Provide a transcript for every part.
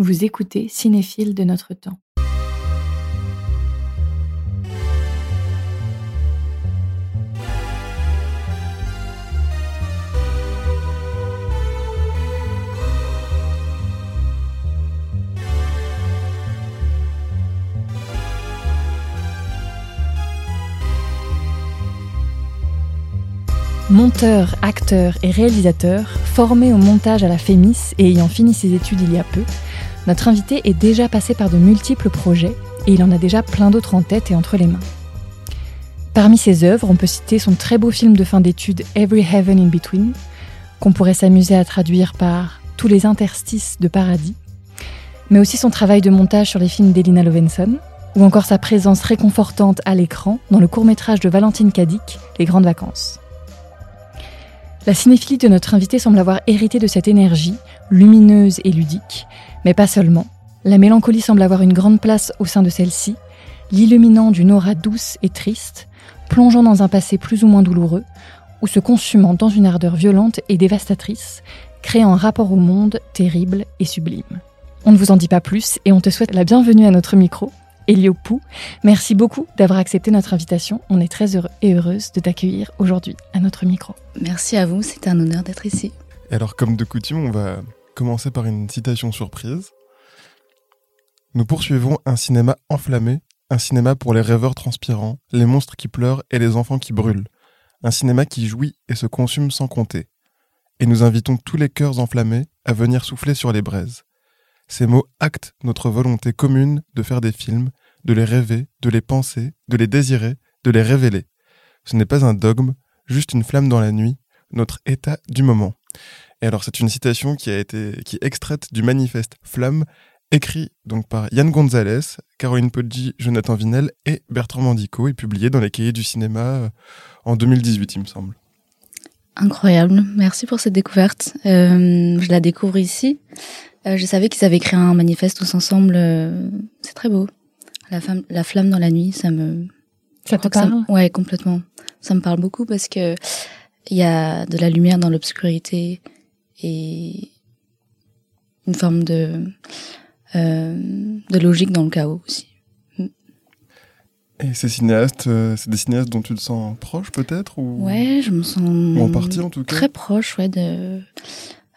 Vous écoutez Cinéphile de notre temps. Monteur, acteur et réalisateur, formé au montage à la FEMIS et ayant fini ses études il y a peu, notre invité est déjà passé par de multiples projets et il en a déjà plein d'autres en tête et entre les mains. Parmi ses œuvres, on peut citer son très beau film de fin d'études Every Heaven in Between, qu'on pourrait s'amuser à traduire par Tous les interstices de paradis, mais aussi son travail de montage sur les films d'Elina Lovenson, ou encore sa présence réconfortante à l'écran dans le court-métrage de Valentine Cadic, Les Grandes Vacances. La cinéphilie de notre invité semble avoir hérité de cette énergie, lumineuse et ludique, mais pas seulement. La mélancolie semble avoir une grande place au sein de celle-ci, l'illuminant d'une aura douce et triste, plongeant dans un passé plus ou moins douloureux, ou se consumant dans une ardeur violente et dévastatrice, créant un rapport au monde terrible et sublime. On ne vous en dit pas plus et on te souhaite la bienvenue à notre micro. Elio Pou, merci beaucoup d'avoir accepté notre invitation. On est très heureux et heureuse de t'accueillir aujourd'hui à notre micro. Merci à vous, c'est un honneur d'être ici. Alors, comme de coutume, on va commencer par une citation surprise. Nous poursuivons un cinéma enflammé, un cinéma pour les rêveurs transpirants, les monstres qui pleurent et les enfants qui brûlent. Un cinéma qui jouit et se consume sans compter. Et nous invitons tous les cœurs enflammés à venir souffler sur les braises. Ces mots actent notre volonté commune de faire des films, de les rêver, de les penser, de les désirer, de les révéler. Ce n'est pas un dogme, juste une flamme dans la nuit, notre état du moment. Et alors c'est une citation qui a été qui est extraite du manifeste Flamme écrit donc par Yann Gonzalez, Caroline Poggi, Jonathan Vinel et Bertrand Mandico et publié dans les cahiers du cinéma euh, en 2018 il me semble. Incroyable, merci pour cette découverte. Euh, je la découvre ici. Euh, je savais qu'ils avaient créé un manifeste tous ensemble. Euh, c'est très beau. La, femme, la flamme dans la nuit, ça me. Ça te parle? Ouais, complètement. Ça me parle beaucoup parce que il y a de la lumière dans l'obscurité et une forme de euh, de logique dans le chaos aussi. Et ces cinéastes, euh, c'est des cinéastes dont tu te sens proche peut-être ou? Ouais, je me sens ou en partie en tout cas. très proche, ouais, de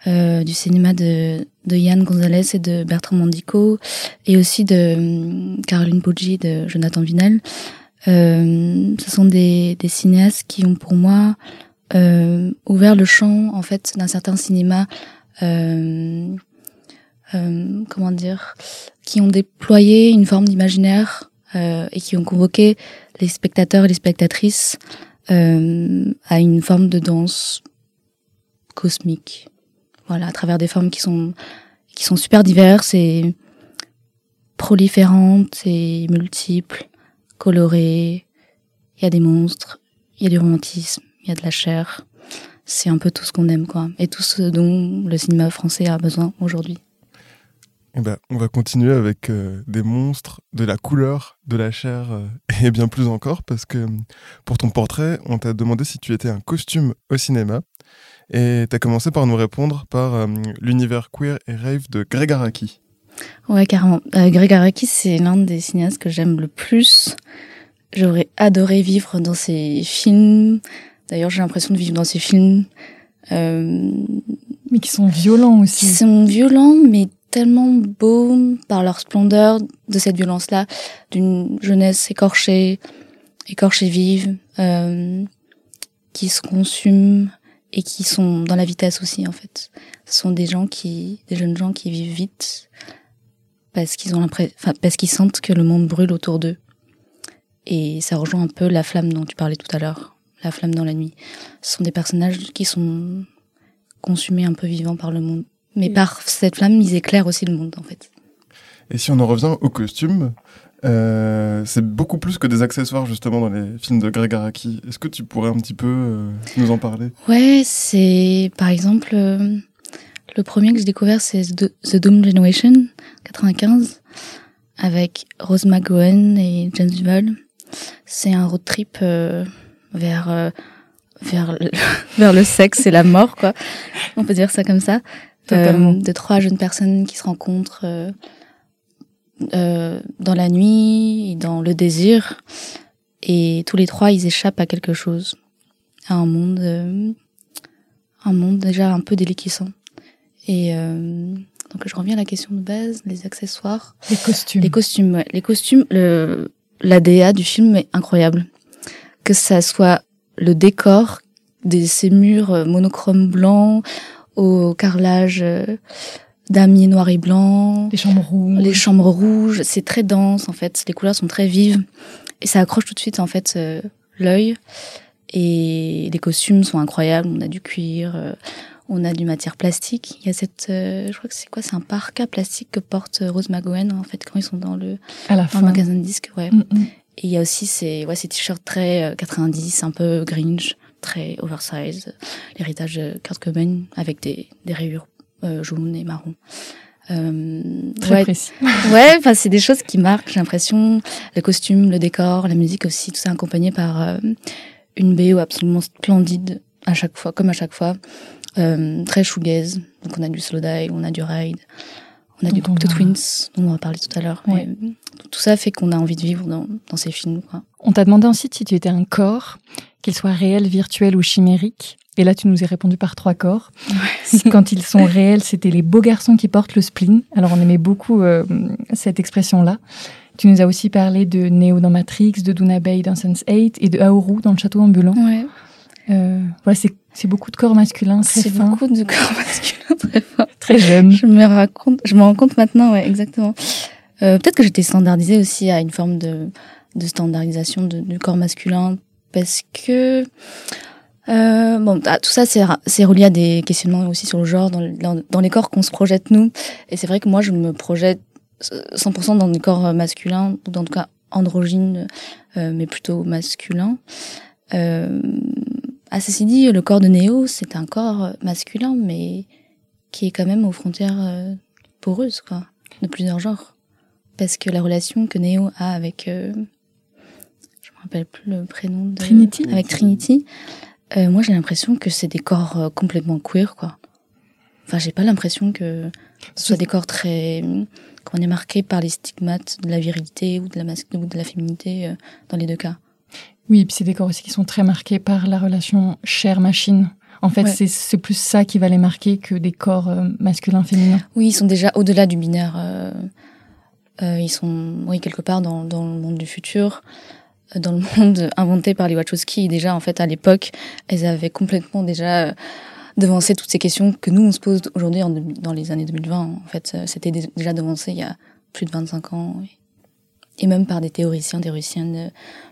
euh, du cinéma de, de Yann Gonzalez et de Bertrand Mandico, et aussi de Caroline Poggi, de Jonathan Vinel. Ce sont des, des cinéastes qui ont pour moi euh, ouvert le champ en fait d'un certain cinéma. Euh, euh, comment dire, qui ont déployé une forme d'imaginaire euh, et qui ont convoqué les spectateurs et les spectatrices euh, à une forme de danse cosmique. Voilà, à travers des formes qui sont qui sont super diverses et proliférantes et multiples, colorées. Il y a des monstres, il y a du romantisme, il y a de la chair. C'est un peu tout ce qu'on aime, quoi. Et tout ce dont le cinéma français a besoin aujourd'hui. Eh ben, on va continuer avec euh, des monstres, de la couleur, de la chair euh, et bien plus encore parce que pour ton portrait, on t'a demandé si tu étais un costume au cinéma et tu as commencé par nous répondre par euh, l'univers queer et rave de Greg Araki. Ouais, carrément. Greg Araki, c'est l'un des cinéastes que j'aime le plus. J'aurais adoré vivre dans ses films. D'ailleurs, j'ai l'impression de vivre dans ses films. Euh, Mais qui sont violents qui aussi. sont violents, mais tellement beaux par leur splendeur de cette violence-là, d'une jeunesse écorchée, écorchée vive, euh, qui se consume et qui sont dans la vitesse aussi en fait. Ce sont des gens qui, des jeunes gens qui vivent vite parce qu'ils ont l'impression, enfin parce qu'ils sentent que le monde brûle autour d'eux. Et ça rejoint un peu la flamme dont tu parlais tout à l'heure, la flamme dans la nuit. Ce sont des personnages qui sont consumés un peu vivants par le monde. Mais Oui. par cette flamme, ils éclairent aussi le monde en fait. Et si on en revient au costume, euh, c'est beaucoup plus que des accessoires justement dans les films de Greg Araki. Est-ce que tu pourrais un petit peu euh, nous en parler? Ouais, c'est par exemple euh, le premier que j'ai découvert, c'est The The Doom Generation 95 avec Rose McGowan et James Duval. C'est un road trip euh, vers euh, vers le, vers le sexe et la mort quoi. On peut dire ça comme ça. euh, de trois jeunes personnes qui se rencontrent euh, euh, dans la nuit, dans le désir, et tous les trois ils échappent à quelque chose, à un monde, euh, un monde déjà un peu déliquescent. Et euh, donc je reviens à la question de base, les accessoires, Les costumes. les costumes, ouais. les costumes, le la DA du film est incroyable, que ça soit le décor de ces murs euh, monochromes blancs au carrelage euh, damier noir et blanc, Les chambres rouges. les chambres rouges, c'est très dense en fait, les couleurs sont très vives et ça accroche tout de suite en fait euh, l'œil et les costumes sont incroyables, on a du cuir, euh, on a du matière plastique, il y a cette euh, je crois que c'est quoi, c'est un parka plastique que porte Rose McGowan en fait quand ils sont dans le à la dans fin. le magasin de disques, ouais. Mm, mm. Et il y a aussi ces ouais ces t-shirts très euh, 90, un peu Grinch, très oversize, l'héritage de Kurt Cobain avec des des rayures euh, jaunes et marron. Euh, Très ouais, précis. Ouais, enfin c'est des choses qui marquent, j'ai l'impression. Le costume, le décor, la musique aussi, tout ça accompagné par euh, une BO absolument splendide à chaque fois, comme à chaque fois. Euh, très shoegaze. Donc on a du slow dive, on a du ride, on a du on Cocteau va- Twins, dont on va parler tout à l'heure. Ouais. Tout ça fait qu'on a envie de vivre dans, dans ces films. Quoi. On t'a demandé ensuite si tu étais un corps, qu'il soit réel, virtuel ou chimérique. Et là, tu nous as répondu par trois corps. Quand ils sont réels, c'était les beaux garçons qui portent le spleen. Alors, on aimait beaucoup euh, cette expression-là. Tu nous as aussi parlé de Neo dans Matrix, de Duna Bay dans Sense8 et de Aoru dans le château ambulant. Ouais. Euh, voilà, c'est c'est beaucoup de corps masculins très C'est beaucoup de corps masculins très forts. très jeunes. Je me raconte, je me rends compte maintenant, ouais, exactement. Euh, Peut-être que j'étais standardisée aussi à une forme de, de standardisation de- du corps masculin parce que euh, bon, ah, tout ça c'est relié à des questionnements aussi sur le genre dans, dans, dans les corps qu'on se projette nous. Et c'est vrai que moi je me projette 100% dans des corps masculins ou dans tout cas androgynes, euh, mais plutôt masculins. Euh, ah, ceci dit, le corps de Néo, c'est un corps masculin, mais qui est quand même aux frontières euh, poreuses, quoi, de plusieurs genres. Parce que la relation que Néo a avec, euh, je me rappelle plus le prénom de Trinity avec Trinity, euh, moi j'ai l'impression que c'est des corps euh, complètement queer, quoi. Enfin, j'ai pas l'impression que ce soit des corps très, qu'on est marqués par les stigmates de la virilité ou de la mas- ou de la féminité euh, dans les deux cas. Oui, et puis c'est des corps aussi qui sont très marqués par la relation chair-machine. En fait, Ouais. c'est- plus ça qui va les marquer que des corps euh, masculins-féminins. Oui, ils sont déjà au-delà du binaire. euh, euh, ils sont, oui, quelque part dans, dans le monde du futur, euh, dans le monde inventé par les Wachowski. Et déjà, en fait, à l'époque, elles avaient complètement déjà devancé toutes ces questions que nous, on se pose aujourd'hui dans les années 2020. En fait, c'était dé- déjà devancé il y a plus de 25 ans. Et même par des théoriciens, théoriciennes euh,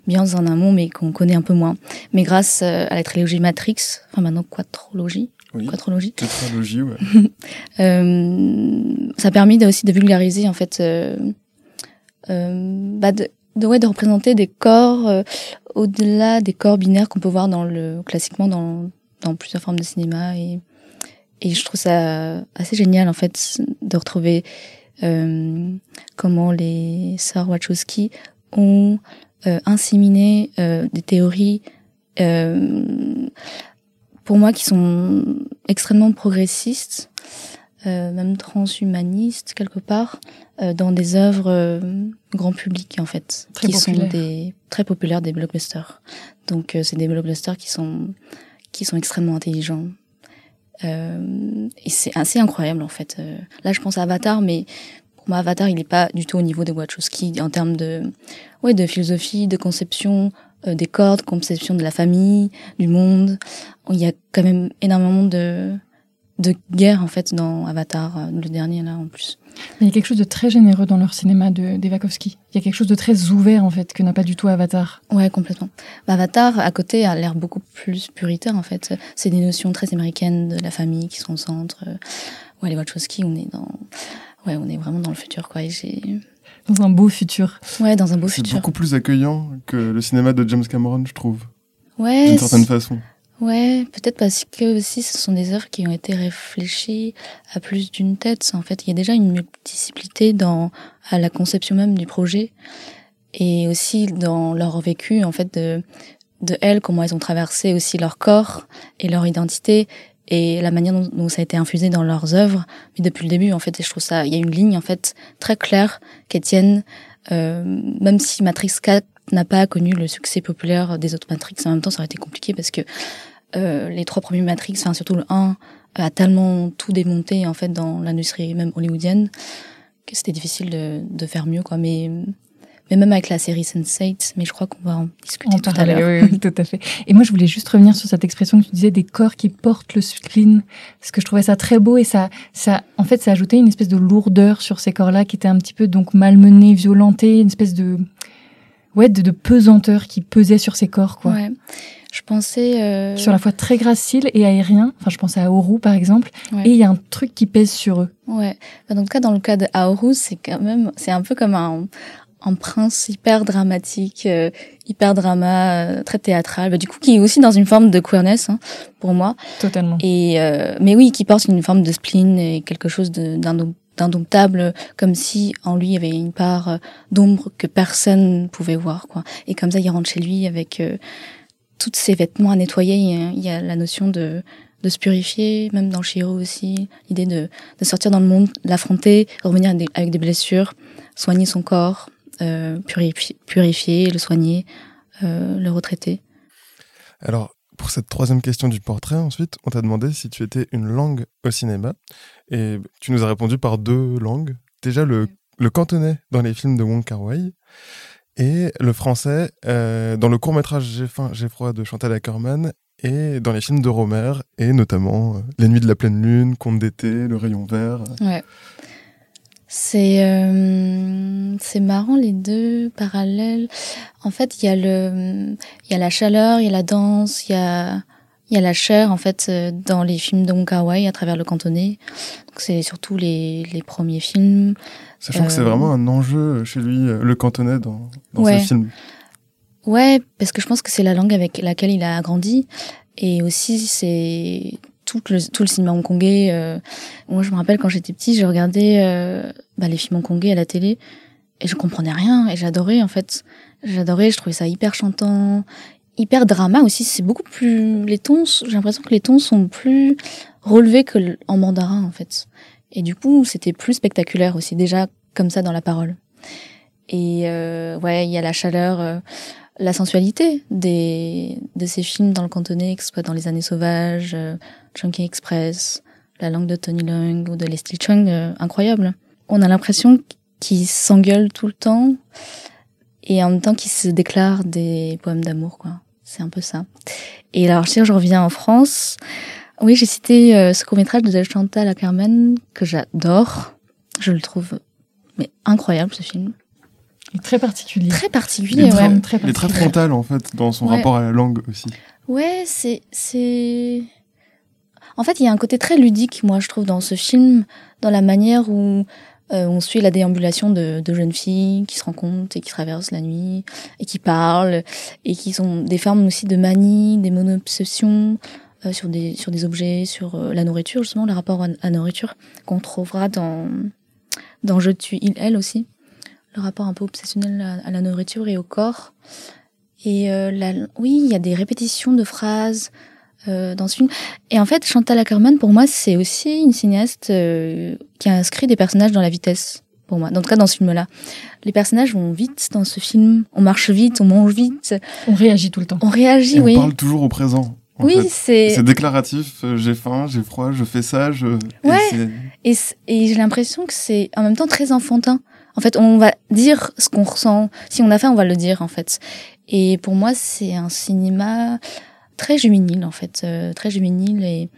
bien en amont, mais qu'on connaît un peu moins. Mais grâce euh, à la trilogie Matrix, enfin maintenant quadrologie, Oui. quadrologie, Tétralogie, ouais. euh, ça a permis aussi de vulgariser en fait, euh, euh, bah de, de, ouais, de représenter des corps au-delà des corps binaires qu'on peut voir dans le classiquement dans, dans plusieurs formes de cinéma et et je trouve ça assez génial en fait de retrouver comment les sœurs Wachowski ont euh, inséminé euh, des théories euh, pour moi qui sont extrêmement progressistes, euh, même transhumanistes quelque part, euh, dans des œuvres euh, grand public en fait, Très qui sont des très populaires, des blockbusters. Donc euh, c'est des blockbusters qui sont qui sont extrêmement intelligents. Euh, et c'est assez incroyable en fait. Euh, là je pense à Avatar, mais pour moi Avatar il n'est pas du tout au niveau de Wachowski en termes de ouais de philosophie, de conception euh, des corps, de conception de la famille, du monde. Il y a quand même énormément de de guerre en fait dans Avatar, euh, le dernier là en plus. Il y a quelque chose de très généreux dans leur cinéma de d'Evakovsky. Il y a quelque chose de très ouvert, en fait, que n'a pas du tout Avatar. Ouais, complètement. Bah, Avatar, à côté, a l'air beaucoup plus puritaire, en fait. C'est des notions très américaines de la famille qui sont au centre. Ouais, les Wachowski, on est dans, ouais, on est vraiment dans le futur, quoi. Et j'ai, Dans un beau futur. ouais, dans un beau C'est futur. beaucoup plus accueillant que le cinéma de James Cameron, je trouve, Ouais, d'une certaine c'est- façon. Ouais, peut-être parce que aussi, ce sont des œuvres qui ont été réfléchies à plus d'une tête. En fait, il y a déjà une multiplicité dans, à la conception même du projet. Et aussi dans leur vécu, en fait, de, de elles, comment elles ont traversé aussi leur corps et leur identité et la manière dont, dont, ça a été infusé dans leurs œuvres, mais depuis le début en fait. Et je trouve ça, il y a une ligne en fait très claire qu'Étienne, euh, même si Matrix 4 n'a pas connu le succès populaire des autres Matrix, en même temps ça aurait été compliqué parce que euh, les trois premiers Matrix, enfin surtout le 1, a tellement tout démonté en fait dans l'industrie même hollywoodienne que c'était difficile de, de faire mieux quoi. Mais mais même avec la série Sense8, mais je crois qu'on va en discuter On tout à parlait, l'heure. oui, oui, tout à fait. Et moi, je voulais juste revenir sur cette expression que tu disais des corps qui portent le spleen, parce que je trouvais ça très beau et ça, ça, en fait, ça ajoutait une espèce de lourdeur sur ces corps-là qui étaient un petit peu donc malmenés, violentés, une espèce de, ouais, de, de pesanteur qui pesait sur ces corps, quoi. Ouais. Je pensais euh... Sur la fois très gracile et aérien. Enfin, je pensais à Oru, par exemple. Ouais. Et il y a un truc qui pèse sur eux. Ouais. Enfin, dans le cas, dans le cas de Aoru, c'est quand même, c'est un peu comme un, un prince hyper dramatique, euh, hyper drama, euh, très théâtral. Bah, du coup, qui est aussi dans une forme de queerness, hein, pour moi. Totalement. Et euh, mais oui, qui porte une forme de spleen et quelque chose d'indom- d'indomptable, comme si en lui il y avait une part euh, d'ombre que personne ne pouvait voir, quoi. Et comme ça, il rentre chez lui avec euh, tous ses vêtements à nettoyer. Il y a, la notion de se purifier, même dans Shiro aussi, l'idée de, sortir dans le monde, l'affronter, revenir avec des, blessures, soigner son corps, euh, purifier, le soigner, euh, le retraiter. Alors, pour cette troisième question du portrait, ensuite, on t'a demandé si tu étais une langue au cinéma. Et tu nous as répondu par deux langues. Déjà, le, le cantonais dans les films de Wong Kar Wai et le français euh, dans le court-métrage J'ai froid de Chantal Ackerman et dans les films de Romer et notamment euh, Les Nuits de la pleine lune, Conte d'été, Le rayon vert. Ouais. C'est euh, marrant les deux parallèles. En fait, il y a y a la chaleur, il y a la danse, il y a y a la chair en fait euh, dans les films de Wong à travers le cantonais. C'est surtout les les premiers films. Sachant que c'est Euh, vraiment un enjeu chez lui, euh, le cantonais dans, dans Ouais. ses films. Ouais, parce que je pense que c'est la langue avec laquelle il a grandi et aussi c'est tout le tout le cinéma hongkongais. euh, moi, je me rappelle quand j'étais petit, je regardais euh, bah, les films hongkongais à la télé et je comprenais rien et j'adorais en fait. J'adorais, je trouvais ça hyper chantant, hyper drama aussi. C'est beaucoup plus les tons. J'ai l'impression que les tons sont plus relevés que en mandarin en fait. Et du coup, c'était plus spectaculaire aussi déjà comme ça dans la parole. Et euh, ouais, il y a la chaleur. euh, la sensualité des, de ces films dans le cantonais, que ce soit dans Les Années Sauvages, euh, Chunky Express, La langue de Tony Leung ou de Leslie Chung, euh, incroyable. On a l'impression qu'ils s'engueulent tout le temps et en même temps qu'ils se déclarent des poèmes d'amour, quoi. C'est un peu ça. Et alors, si je reviens en France, oui, j'ai cité euh, ce court-métrage de Chantal Ackerman que j'adore. Je le trouve mais incroyable ce film. Et très particulier. Très Il particulier, est ouais. très, il est très frontal en fait dans son Ouais. rapport à la langue aussi. Ouais, c'est c'est en fait, il y a un côté très ludique moi je trouve dans ce film dans la manière où euh, on suit la déambulation de, de jeunes filles qui se rencontrent et qui traversent la nuit et qui parlent et qui sont des formes aussi de manie, des mono-obsessions euh, sur des sur des objets, sur euh, la nourriture justement, le rapport à à la nourriture qu'on trouvera dans dans Je tue il elle aussi, le rapport un peu obsessionnel à, à la nourriture et au corps. Et euh, la, oui, il y a des répétitions de phrases euh, dans ce film. Et en fait, Chantal Ackerman, pour moi, c'est aussi une cinéaste euh, qui a inscrit des personnages dans la vitesse. Pour moi, en tout cas dans ce film-là, les personnages vont vite dans ce film. On marche vite, on mange vite, On réagit tout le temps. on réagit. Et on oui, parle toujours au présent. Oui, c'est C'est déclaratif, euh, j'ai faim, j'ai froid, je fais ça, je. et Ouais. Et, j'ai l'impression que c'est en même temps très enfantin. En fait, on va dire ce qu'on ressent. Si on a faim, on va le dire, en fait. Et pour moi, c'est un cinéma très juvénile, en fait. euh, très juvénile. Et...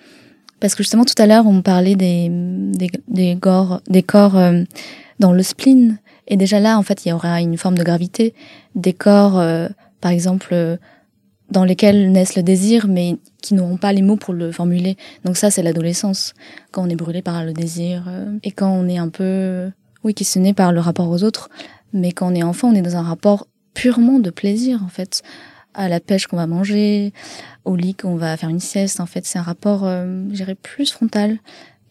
Parce que justement, tout à l'heure, on parlait des, des, des, corps, des corps euh, dans le spleen. Et déjà là, en fait, il y aura une forme de gravité. Des corps, euh, par exemple, euh, dans lesquels naissent le désir, mais qui n'auront pas les mots pour le formuler. Donc ça, c'est l'adolescence quand on est brûlé par le désir euh, et quand on est un peu, oui, questionné par le rapport aux autres. Mais quand on est enfant, on est dans un rapport purement de plaisir, en fait, à la pêche qu'on va manger, au lit qu'on va faire une sieste. En fait, c'est un rapport, euh, je dirais, plus frontal.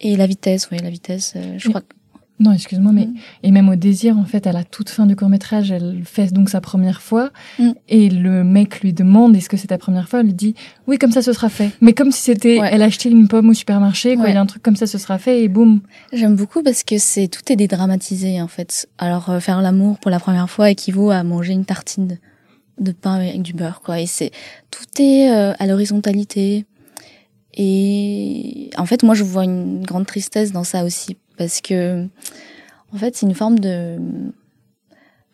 Et la vitesse, oui, la vitesse, euh, je crois. que- Non, excuse-moi, mais Mm. et même au désir, en fait, à la toute fin du court métrage, elle fait donc sa première fois, Mm. et le mec lui demande est-ce que c'est ta première fois? Elle lui dit oui, comme ça, ce sera fait. Mais comme si c'était, Ouais. elle achetait une pomme au supermarché, quoi. Ouais. Il y a un truc comme ça, ce sera fait, et boum. J'aime beaucoup parce que c'est tout est dédramatisé en fait. Alors euh, faire l'amour pour la première fois équivaut à manger une tartine de pain avec du beurre quoi. Et c'est tout est euh, à l'horizontalité. Et en fait, moi, je vois une grande tristesse dans ça aussi parce que en fait, c'est une forme de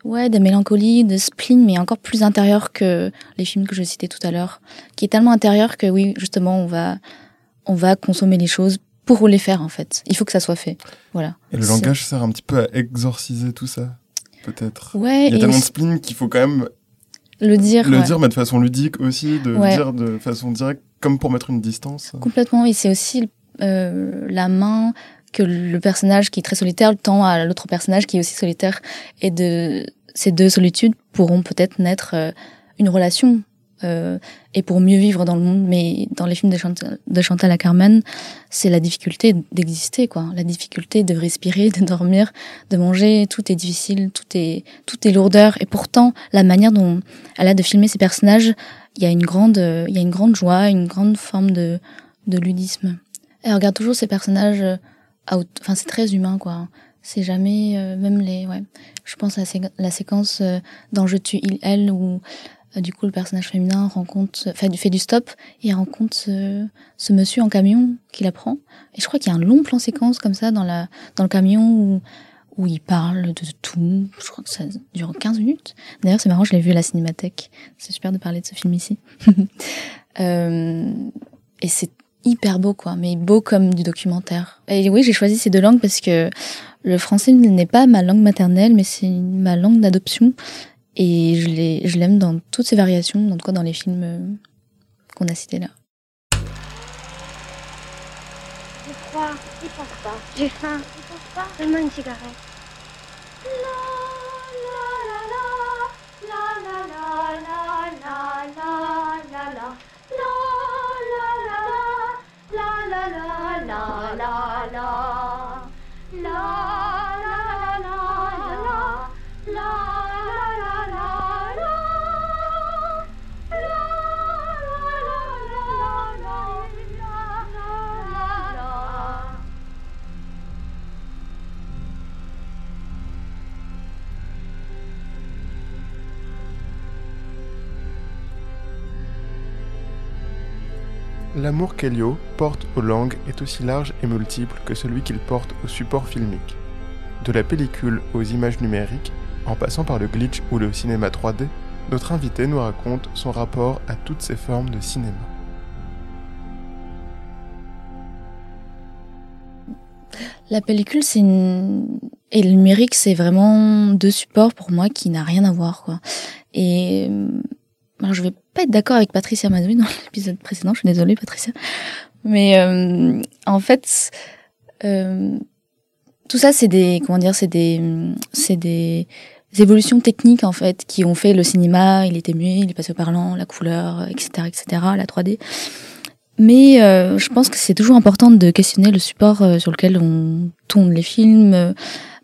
ouais de mélancolie, de spleen, mais encore plus intérieur que les films que je citais tout à l'heure, qui est tellement intérieur que oui, justement, on va on va consommer les choses pour les faire en fait. Il faut que ça soit fait. Voilà. Et le langage sert un petit peu à exorciser tout ça, peut-être? Ouais, Il y a et tellement de spleen qu'il faut quand même le dire. le ouais. dire, mais de façon ludique aussi, de Ouais. dire de façon directe, comme pour mettre une distance. Complètement. Et c'est aussi euh, la main que le personnage qui est très solitaire tend à l'autre personnage qui est aussi solitaire. Et de ces deux solitudes pourront peut-être naître euh, une relation. euh, et pour mieux vivre dans le monde, mais dans les films de Chantal, de Chantal à Carmen, c'est la difficulté d'exister, quoi. La difficulté de respirer, de dormir, de manger. Tout est difficile, tout est, tout est lourdeur. Et pourtant, la manière dont elle a de filmer ses personnages, il y a une grande, il y a une grande joie, une grande forme de, de ludisme. Elle regarde toujours ses personnages, enfin c'est très humain quoi. C'est jamais, euh, même les, ouais. Je pense à la, sé- la séquence euh, dans Je tue il elle où euh, du coup le personnage féminin rencontre, enfin fait du stop et rencontre ce, ce monsieur en camion qui la prend. Et je crois qu'il y a un long plan séquence comme ça dans la, dans le camion où où il parle de tout. Je crois que ça dure 15 minutes. D'ailleurs, c'est marrant, je l'ai vu à la cinémathèque. C'est super de parler de ce film ici. Euh, et c'est hyper beau, quoi, mais beau comme du documentaire. Et oui, j'ai choisi ces deux langues parce que le français n'est pas ma langue maternelle, mais c'est ma langue d'adoption. Et je l'ai- je l'aime dans toutes ses variations, en tout cas dans les films euh, qu'on a cités là. J'ai faim, une cigarette. la la la. L'amour qu'Elio porte aux langues est aussi large et multiple que celui qu'il porte au support filmique. De la pellicule aux images numériques, en passant par le glitch ou le cinéma 3D, notre invité nous raconte son rapport à toutes ces formes de cinéma. La pellicule, c'est une... Et le numérique, c'est vraiment deux supports pour moi qui n'a rien à voir. Et... euh, je vais pas être d'accord avec Patricia Madoui dans l'épisode précédent, je suis désolée, Patricia. Mais euh, en fait, euh, tout ça, c'est des... Comment dire C'est des... C'est des évolutions techniques, en fait, qui ont fait le cinéma, il était muet, il est passé au parlant, la couleur, etc., etc., la 3D. Mais euh, je pense que c'est toujours important de questionner le support sur lequel on tourne les films,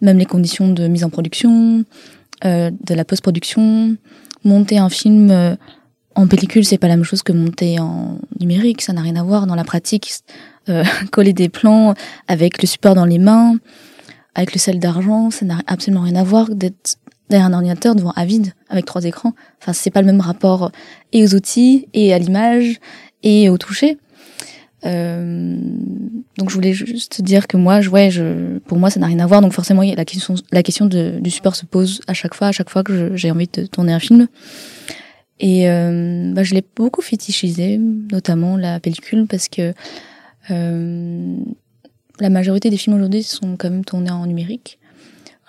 même les conditions de mise en production, de la post-production. Monter un film en pellicule, c'est pas la même chose que monter en numérique, ça n'a rien à voir dans la pratique. Euh, coller des plans avec le support dans les mains, avec le sel d'argent, ça n'a absolument rien à voir d'être derrière un ordinateur devant un vide avec trois écrans. Enfin, c'est pas le même rapport et aux outils et à l'image et au toucher. Euh, donc je voulais juste dire que moi, je, ouais, je, pour moi, ça n'a rien à voir. Donc forcément, la question, la question du support se pose à chaque fois, à chaque fois que j'ai envie de tourner un film. Et euh, bah, je l'ai beaucoup fétichisé, notamment la pellicule, parce que euh, la majorité des films aujourd'hui sont quand même tournés en numérique.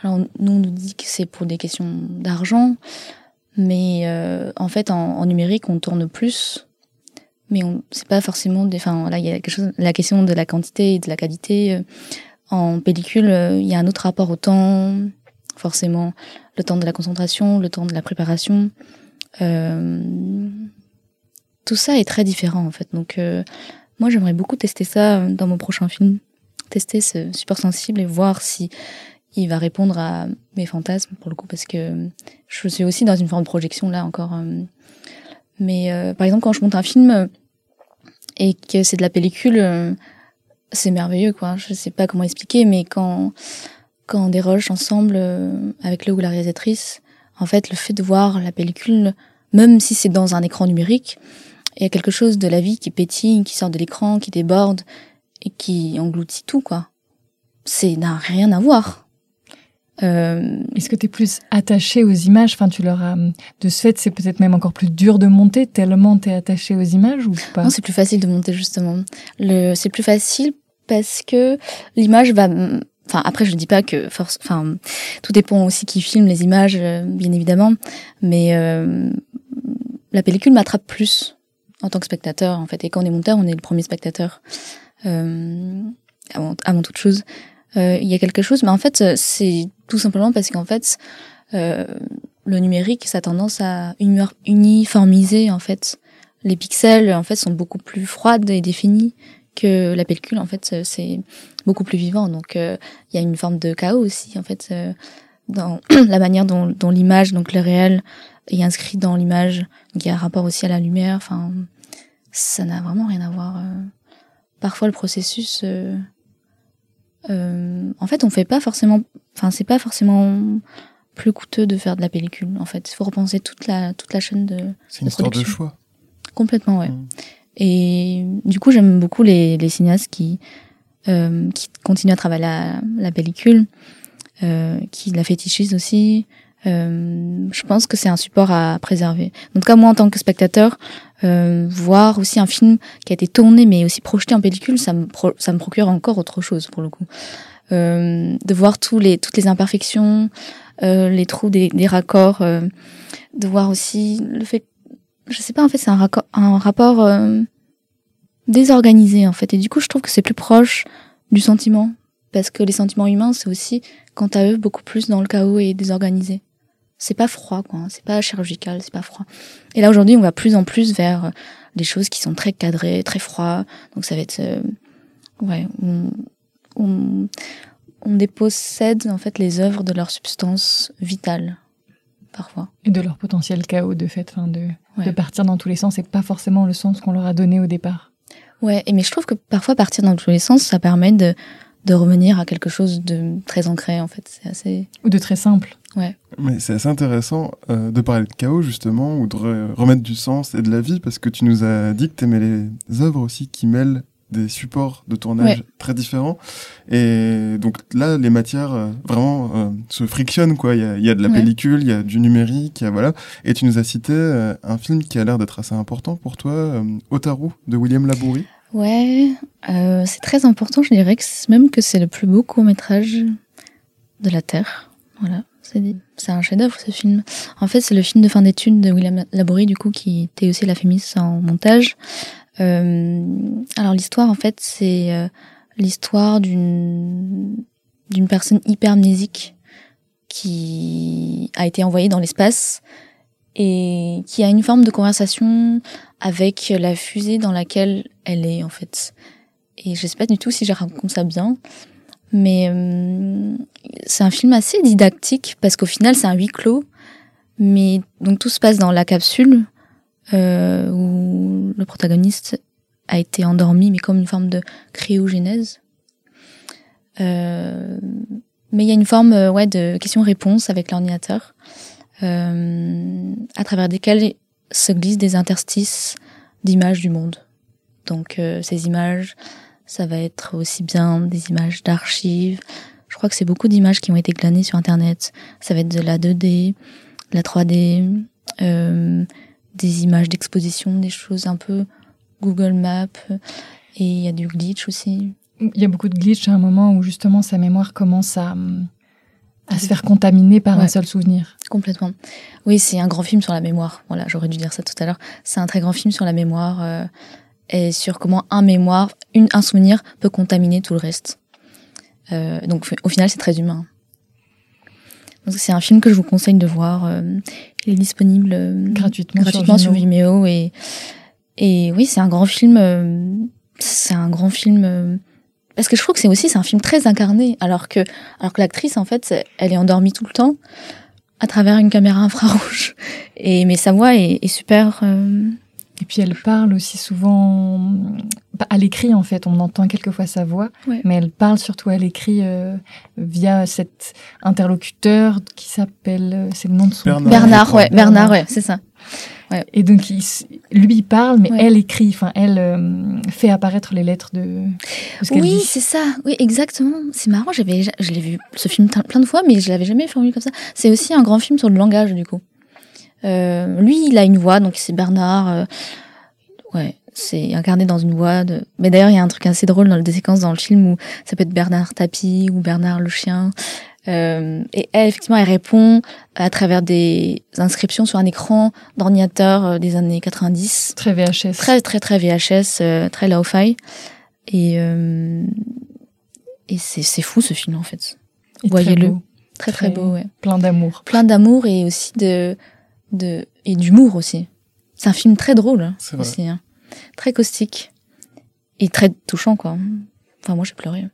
Alors nous, on nous dit que c'est pour des questions d'argent, mais euh, en fait, en, numérique, on tourne plus mais c'est pas forcément des enfin là il y a quelque chose la question de la quantité et de la qualité en pellicule il y a un autre rapport au temps forcément le temps de la concentration le temps de la préparation tout ça est très différent en fait donc euh, moi j'aimerais beaucoup tester ça euh, dans mon prochain film tester ce support sensible et voir si il va répondre à mes fantasmes pour le coup parce que je suis aussi dans une forme de projection là encore. euh. Mais euh, par exemple quand je monte un film euh, et que c'est de la pellicule, euh, c'est merveilleux quoi. Je sais pas comment expliquer, mais quand quand on déroge ensemble euh, avec le ou la réalisatrice, en fait le fait de voir la pellicule, même si c'est dans un écran numérique, il y a quelque chose de la vie qui pétille, qui sort de l'écran, qui déborde et qui engloutit tout quoi. C'est n'a rien à voir. Euh, Est-ce que tu es plus attaché aux images? Enfin, tu leur as... De ce fait, c'est peut-être même encore plus dur de monter tellement tu es attaché aux images ou pas? Non, c'est plus facile de monter justement. Le, c'est plus facile parce que l'image va. Enfin, après, je dis pas que force. Enfin, tout dépend aussi qui filme les images, euh, bien évidemment. Mais euh, la pellicule m'attrape plus en tant que spectateur, en fait. Et quand on est monteur, on est le premier spectateur euh, avant, toute chose. Euh, Il y a quelque chose, mais en fait, c'est tout simplement parce qu'en fait, euh, le numérique, ça a tendance à uni- uniformiser en fait les pixels en fait sont beaucoup plus froides et définis que la pellicule en fait euh, c'est beaucoup plus vivant donc euh, il y a une forme de chaos aussi en fait euh, dans la manière dont, dont l'image donc le réel est inscrit dans l'image donc il y a un rapport aussi à la lumière enfin ça n'a vraiment rien à voir parfois le processus en fait on fait pas forcément enfin c'est pas forcément plus coûteux de faire de la pellicule en fait il faut repenser toute la toute la chaîne de C'est une de histoire de choix. Complètement, ouais. Mm. Et du coup, j'aime beaucoup les, les cinéastes qui, euh, qui continuent à travailler la, la pellicule, euh, qui la fétichisent aussi. Euh, je pense que c'est un support à préserver. En tout cas, moi, en tant que spectateur, euh, voir aussi un film qui a été tourné mais aussi projeté en pellicule, ça me, pro- ça me procure encore autre chose pour le coup. Euh, de voir tous les, toutes les imperfections, euh, les trous des, des raccords, de voir aussi le fait je sais pas en fait c'est un, un rapport euh, désorganisé en fait. Et du coup je trouve que c'est plus proche du sentiment. Parce que les sentiments humains c'est aussi quant à eux beaucoup plus dans le chaos et désorganisé. C'est pas froid quoi hein, c'est pas chirurgical c'est pas froid. Et là aujourd'hui on va plus en plus vers euh, des choses qui sont très cadrées très froides. Donc ça va être euh, ouais on, on, on dépossède en fait les œuvres de leur substance vitale parfois Et de leur potentiel chaos, de fait, enfin, de, Ouais. de partir dans tous les sens et pas forcément le sens qu'on leur a donné au départ. Ouais, et mais je trouve que parfois partir dans tous les sens, ça permet de, de revenir à quelque chose de très ancré, en fait. C'est assez. Ou de très simple. Mais c'est assez intéressant euh, de parler de chaos justement ou de re- remettre du sens et de la vie parce que tu nous as dit que t'aimais les œuvres aussi qui mêlent des supports de tournage Ouais. très différents et donc là les matières euh, vraiment euh, se frictionnent quoi il y a, y a de la Ouais. pellicule il y a du numérique il y a voilà et tu nous as cité euh, un film qui a l'air d'être assez important pour toi Otaru de William Labourie Ouais, c'est très important. Je dirais que même que c'est le plus beau court métrage de la Terre. Voilà. C'est un chef-d'œuvre ce film. En fait, c'est le film de fin d'études de William Laborie, du coup, qui était aussi la Fémis en montage. Euh, alors l'histoire, en fait, c'est euh, l'histoire d'une d'une personne hypermnésique qui a été envoyée dans l'espace et qui a une forme de conversation avec la fusée dans laquelle elle est en fait. Et je sais pas du tout si je raconte ça bien, mais euh, c'est un film assez didactique parce qu'au final c'est un huis clos, mais donc tout se passe dans la capsule euh, où le protagoniste a été endormi, mais comme une forme de cryogénèse. Euh, mais il y a une forme euh, ouais, de question-réponse avec l'ordinateur, euh, à travers desquelles se glissent des interstices d'images du monde. Donc euh, ces images, ça va être aussi bien des images d'archives. Je crois que c'est beaucoup d'images qui ont été glanées sur Internet. Ça va être de la 2D, de la 3D, euh, des images d'exposition, des choses un peu Google Maps. Et il y a du glitch aussi. Il y a beaucoup de glitch à un moment où justement sa mémoire commence à, à se faire contaminer par un seul souvenir. Complètement. Oui, c'est un grand film sur la mémoire. Voilà, j'aurais dû dire ça tout à l'heure. C'est un très grand film sur la mémoire euh, et sur comment un mémoire, une, un souvenir peut contaminer tout le reste. Euh, donc au final, c'est très humain. C'est un film que je vous conseille de voir. euh, il est disponible euh, Gratuitement, gratuitement sur Vimeo. Vimeo et et oui, c'est un grand film. euh, c'est un grand film euh, parce que je trouve que c'est aussi c'est un film très incarné, alors que alors que l'actrice en fait elle est endormie tout le temps à travers une caméra infrarouge. Et mais sa voix est, est super. euh, Et puis elle parle aussi souvent bah, à l'écrit en fait. On entend quelquefois sa voix, Ouais. mais elle parle surtout à l'écrit euh, via cet interlocuteur qui s'appelle. euh, C'est le nom de son Bernard. Bernard, ouais, Bernard. Bernard, ouais, c'est ça. Et donc il lui il parle, mais Ouais. elle écrit. Enfin, elle euh, fait apparaître les lettres de. de ce qu'elle Oui, c'est ça. Oui, exactement. C'est marrant. J'avais, je l'ai vu ce film plein plein de fois, mais je l'avais jamais formulé comme ça. C'est aussi un grand film sur le langage, du coup. Euh, lui, il a une voix, donc c'est Bernard. euh, ouais, c'est incarné dans une voix de. Mais d'ailleurs, il y a un truc assez drôle dans le- des séquences dans le film où ça peut être Bernard Tapie ou Bernard le chien. Euh, et elle, effectivement, elle répond à travers des inscriptions sur un écran d'ordinateur des années 90 Très VHS. très très très VHS, très low-fi. Et, et c'est, c'est fou ce film en fait. Voyez-le. Très très Très- beau, ouais. plein d'amour. Plein d'amour et aussi de, de et d'humour aussi. C'est un film très drôle hein, aussi, hein. très caustique et très touchant quoi. Enfin moi j'ai pleuré.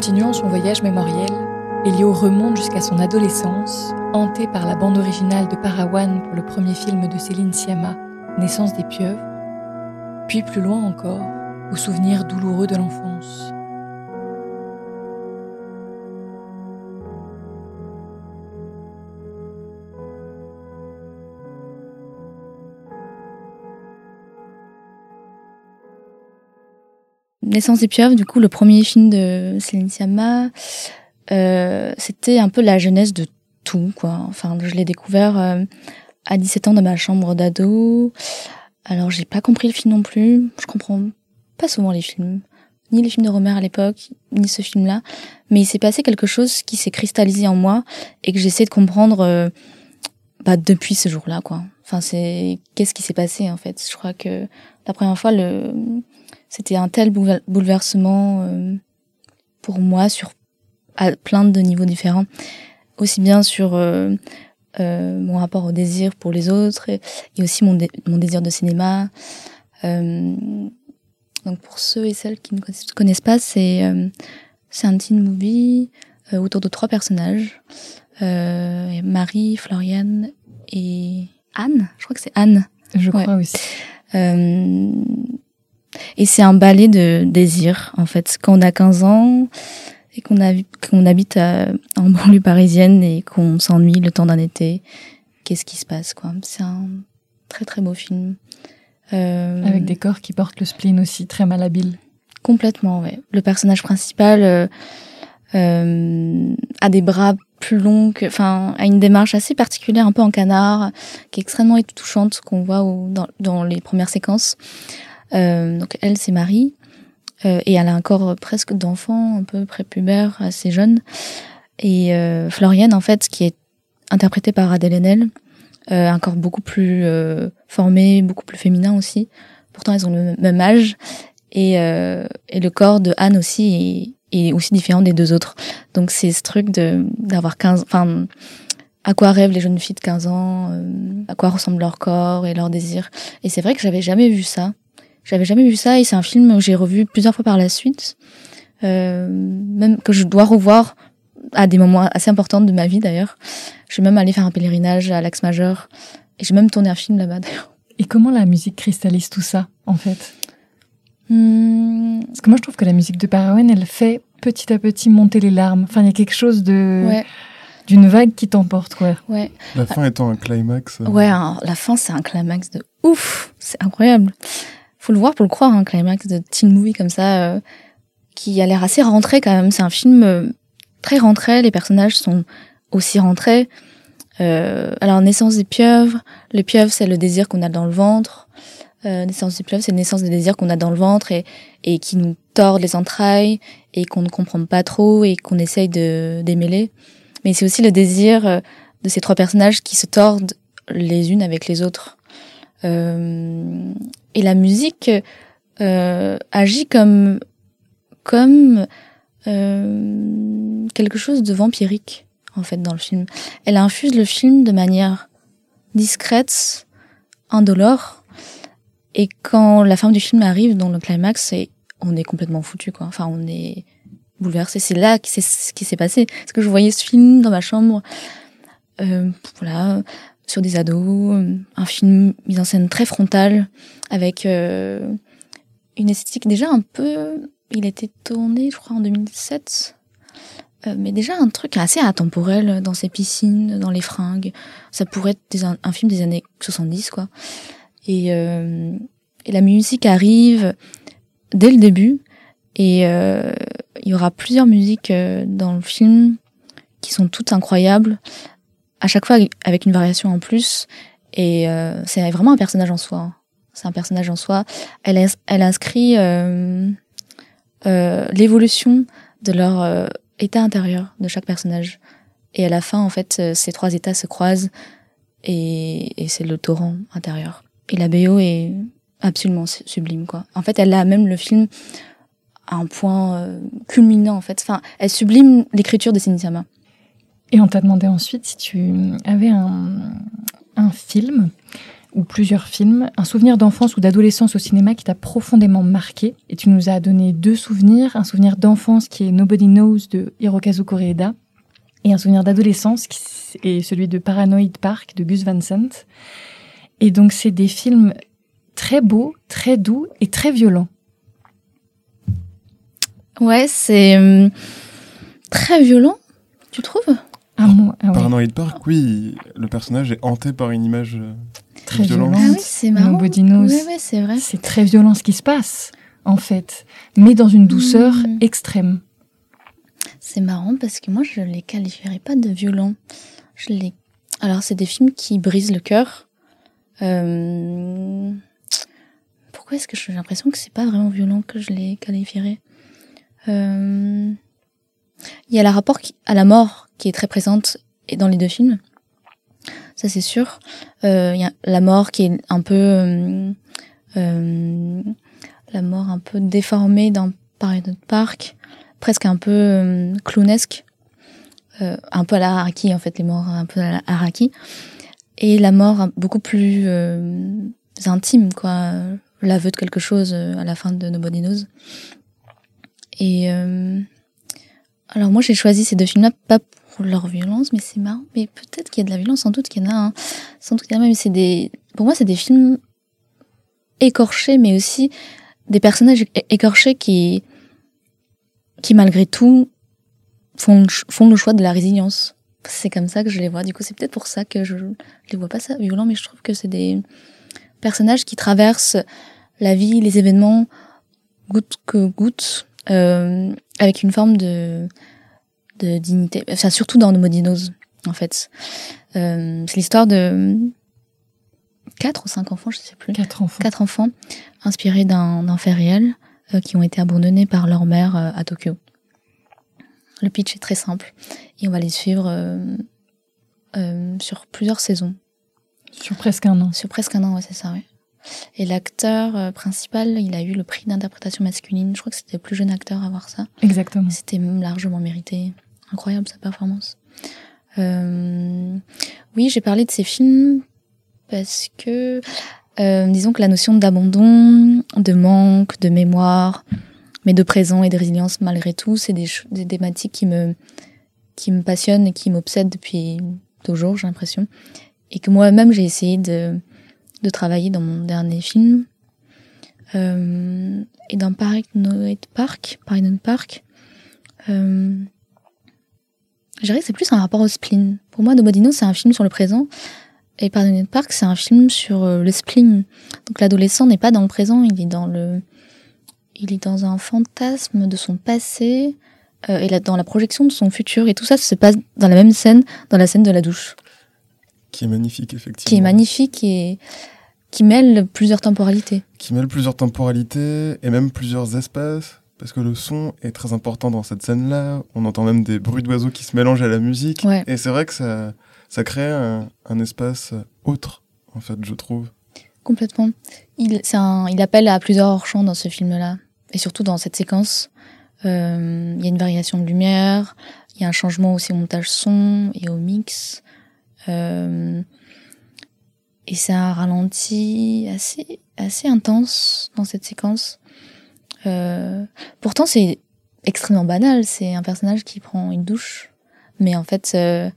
Continuant son voyage mémoriel, Elio remonte jusqu'à son adolescence, hanté par la bande originale de Parawan pour le premier film de Céline Sciamma, Naissance des pieuvres, puis plus loin encore, aux souvenirs douloureux de l'enfance. Naissance des pieuvres, du coup, le premier film de Céline Sciamma, euh, c'était un peu la jeunesse de tout, quoi. Enfin, je l'ai découvert euh, à 17 ans dans ma chambre d'ado. Alors, j'ai pas compris le film non plus. Je comprends pas souvent les films. Ni les films de Romer à l'époque, ni ce film-là. Mais il s'est passé quelque chose qui s'est cristallisé en moi et que j'essaie de comprendre euh, bah, depuis ce jour-là, quoi. Enfin, c'est qu'est-ce qui s'est passé en fait? Je crois que la première fois, c'était un tel boulever- bouleversement euh, pour moi sur à plein de niveaux différents, aussi bien sur euh, euh, mon rapport au désir pour les autres et, aussi mon, dé- mon désir de cinéma. Donc pour ceux et celles qui ne connaissent- pas, c'est c'est un teen movie autour de trois personnages Marie, Floriane et Anne. Je crois que c'est Anne. Je Ouais. crois aussi. Euh, et c'est un ballet de désir, en fait. Quand on a 15 ans et qu'on habite à- en banlieue parisienne et qu'on s'ennuie le temps d'un été, qu'est-ce qui se passe, quoi? C'est un très très beau film. Euh, Avec des corps qui portent le spleen aussi, très malhabile. Complètement, ouais. Le personnage principal euh, euh, a des bras plus longs, que- enfin, a une démarche assez particulière, un peu en canard, qui est extrêmement touchante, qu'on voit dans les premières séquences. Euh, donc elle, c'est Marie, euh, et elle a un corps presque d'enfant, un peu prépubère, assez jeune. Et euh, Floriane, en fait, qui est interprétée par Adèle Haenel, euh, un corps beaucoup plus euh, formé, beaucoup plus féminin aussi. Pourtant, elles ont le même âge. Et, euh, et le corps de Anne aussi est aussi différent des deux autres. Donc c'est ce truc de d'avoir 15 enfin à quoi rêvent les jeunes filles de 15 ans, euh, à quoi ressemble leur corps et leurs désirs. Et c'est vrai que j'avais jamais vu ça. J'avais jamais vu ça et c'est un film que j'ai revu plusieurs fois par la suite. Euh, même que je dois revoir à des moments assez importants de ma vie d'ailleurs. Je suis même allée faire un pèlerinage à l'Axe Majeur et j'ai même tourné un film là-bas d'ailleurs. Et comment la musique cristallise tout ça, en fait? Hmm, Parce que moi, je trouve que la musique de Parawan, elle fait petit à petit monter les larmes. Enfin, il y a quelque chose de ouais, d'une vague qui t'emporte, quoi. ouais. La fin étant un climax. euh, Ouais, un- la fin, c'est un climax de ouf. C'est incroyable. Faut le voir pour le croire, un climax de teen movie comme ça, euh, qui a l'air assez rentré quand même. C'est un film euh, très rentré. Les personnages sont aussi rentrés. Euh, alors, naissance des pieuvres. Les pieuvres, c'est le désir qu'on a dans le ventre. Euh, naissance des pieuvres, c'est naissance des désirs qu'on a dans le ventre et, et qui nous tordent les entrailles et qu'on ne comprend pas trop et qu'on essaye de démêler. Mais c'est aussi le désir euh, de ces trois personnages qui se tordent les unes avec les autres. Euh, et la musique euh, agit comme comme euh, quelque chose de vampirique en fait dans le film. Elle infuse le film de manière discrète, indolore. Et quand la fin du film arrive dans le climax, c'est on est complètement foutu quoi. Enfin, on est bouleversé. C'est là que c'est ce qui s'est passé. Parce que je voyais ce film dans ma chambre, euh, voilà, sur des ados, un film mis en scène très frontal, avec euh, une esthétique déjà un peu. Il été tourné, je crois, en 2007. Euh, mais déjà un truc assez intemporel dans ces piscines, dans les fringues. Ça pourrait être des, un film des années 70, quoi. Et, euh, la musique arrive dès le début. Et euh, il y aura plusieurs musiques euh, dans le film qui sont toutes incroyables, à chaque fois avec une variation en plus. Et euh, c'est vraiment un personnage en soi. C'est un personnage en soi. Elle, elle inscrit euh, euh, l'évolution de leur état intérieur de chaque personnage. Et à la fin, en fait, ces trois états se croisent et c'est le torrent intérieur. Et la BO est absolument sublime, quoi. En fait, elle a même le film à un point euh, culminant, en fait. Enfin, elle sublime l'écriture de Sinitiama. Et on t'a demandé ensuite si tu avais un, un film ou plusieurs films, un souvenir d'enfance ou d'adolescence au cinéma qui t'a profondément marqué. Et tu nous as donné deux souvenirs. Un souvenir d'enfance qui est Nobody Knows de Hirokazu Koreeda et un souvenir d'adolescence qui est celui de Paranoid Park de Gus Van Sant. Et donc c'est des films très beaux, très doux et très violents. Ouais, c'est euh, très violent, tu trouves? Ah, moi, ah, Paranoid Park, oui, le personnage est hanté par une image euh, très violente. violente. Ah oui, c'est marrant. Ouais, ouais, c'est vrai. C'est très violent ce qui se passe, en fait, mais dans une douceur Mmh. extrême. C'est marrant parce que moi, je les qualifierais pas de violents. Je les... Alors, c'est des films qui brisent le cœur. Euh... Pourquoi est-ce que j'ai l'impression que c'est pas vraiment violent que je les qualifierais euh... Il y a la rapport à la mort qui est très présente dans les deux films. Ça, c'est sûr. Euh, Il y a la mort qui est un peu... la mort un peu déformée dans Paranoid Park presque un peu clownesque, un peu à la Haraki en fait, les morts un peu à la Haraki, et la mort un- beaucoup plus euh, intime, quoi, l'aveu de quelque chose euh, à la fin de Nobody Knows. Et euh, alors moi j'ai choisi ces deux films-là pas pour leur violence, mais c'est marrant, mais peut-être qu'il y a de la violence, sans doute qu'il y en a, un, sans doute qu'il y en a, mais c'est des, pour moi c'est des films écorchés, mais aussi des personnages écorchés qui qui malgré tout font, font le choix de la résilience. C'est comme ça que je les vois. Du coup, c'est peut-être pour ça que je, je les vois pas ça violents, mais je trouve que c'est des personnages qui traversent la vie, les événements, goutte que goutte, euh, avec une forme de, de dignité. Enfin, surtout dans Nomodinos, en fait. Euh, c'est l'histoire de quatre ou cinq enfants, je sais plus Quatre enfants. quatre enfants inspirés d'un d'un fait réel euh, qui ont été abandonnés par leur mère euh, à Tokyo. Le pitch est très simple et on va les suivre euh, euh, sur plusieurs saisons, Sur presque un an. sur presque un an, ouais, c'est ça, ouais. Et l'acteur euh, principal, il a eu le prix d'interprétation masculine. Je crois que c'était le plus jeune acteur à avoir ça. Exactement. C'était largement mérité. Incroyable sa performance. Euh, oui, j'ai parlé de ces films parce que, euh, disons que la notion d'abandon, de manque, de mémoire, mais de présent et de résilience malgré tout, c'est des, des thématiques qui me, qui me passionnent et qui m'obsèdent depuis toujours, j'ai l'impression. Et que moi-même, j'ai essayé de, de travailler dans mon dernier film. Euh, et dans Paranoid Park, Paranoid Park, euh, je dirais que c'est plus un rapport au spleen. Pour moi, Knows, c'est un film sur le présent. Et Paranoid Park, c'est un film sur euh, le spleen. Donc l'adolescent n'est pas dans le présent, il est dans le, il est dans un fantasme de son passé, euh, et là, dans la projection de son futur. Et tout ça se passe dans la même scène, dans la scène de la douche. Qui est magnifique, effectivement. Qui est magnifique et qui mêle plusieurs temporalités. Qui mêle plusieurs temporalités et même plusieurs espaces. Parce que le son est très important dans cette scène-là. On entend même des bruits d'oiseaux qui se mélangent à la musique. Ouais. Et c'est vrai que ça, ça crée un, un espace autre, en fait, je trouve. Complètement. Il, c'est un, il appelle à plusieurs chants dans ce film-là. Et surtout dans cette séquence, euh, il y a une variation de lumière, il y a un changement aussi au montage son et au mix. Euh, et c'est un ralenti assez, assez intense dans cette séquence. Euh, pourtant, c'est extrêmement banal. C'est un personnage qui prend une douche. Mais en fait, euh,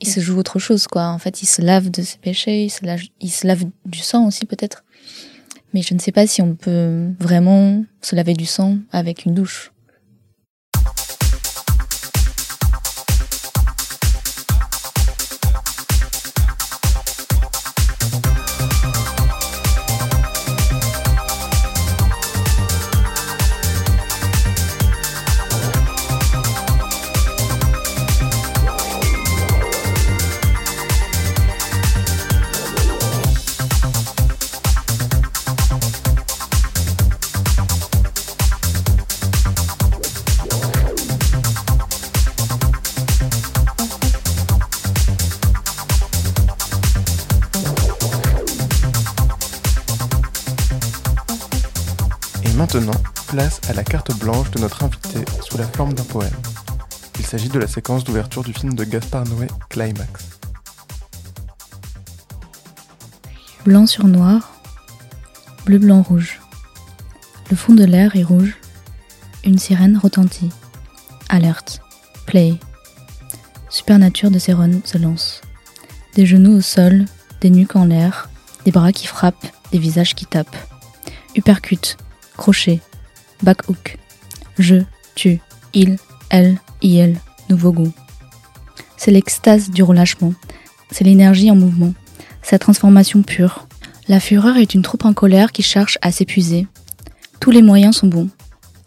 il se joue autre chose, quoi. En fait, il se lave de ses péchés, il se lave, il se lave du sang aussi, peut-être. Mais je ne sais pas si on peut vraiment se laver du sang avec une douche. À la carte blanche de notre invité sous la forme d'un poème. Il s'agit de la séquence d'ouverture du film de Gaspard Noé, Climax. Blanc sur noir, bleu, blanc, rouge. Le fond de l'air est rouge. Une sirène retentit. Alerte. Play. Supernature de Céron se lance. Des genoux au sol, des nuques en l'air, des bras qui frappent, des visages qui tapent. Uppercut, crochet, back hook. Je, tu, il, elle, il, nouveau goût. C'est l'extase du relâchement. C'est l'énergie en mouvement. Sa transformation pure. La fureur est une troupe en colère qui cherche à s'épuiser. Tous les moyens sont bons.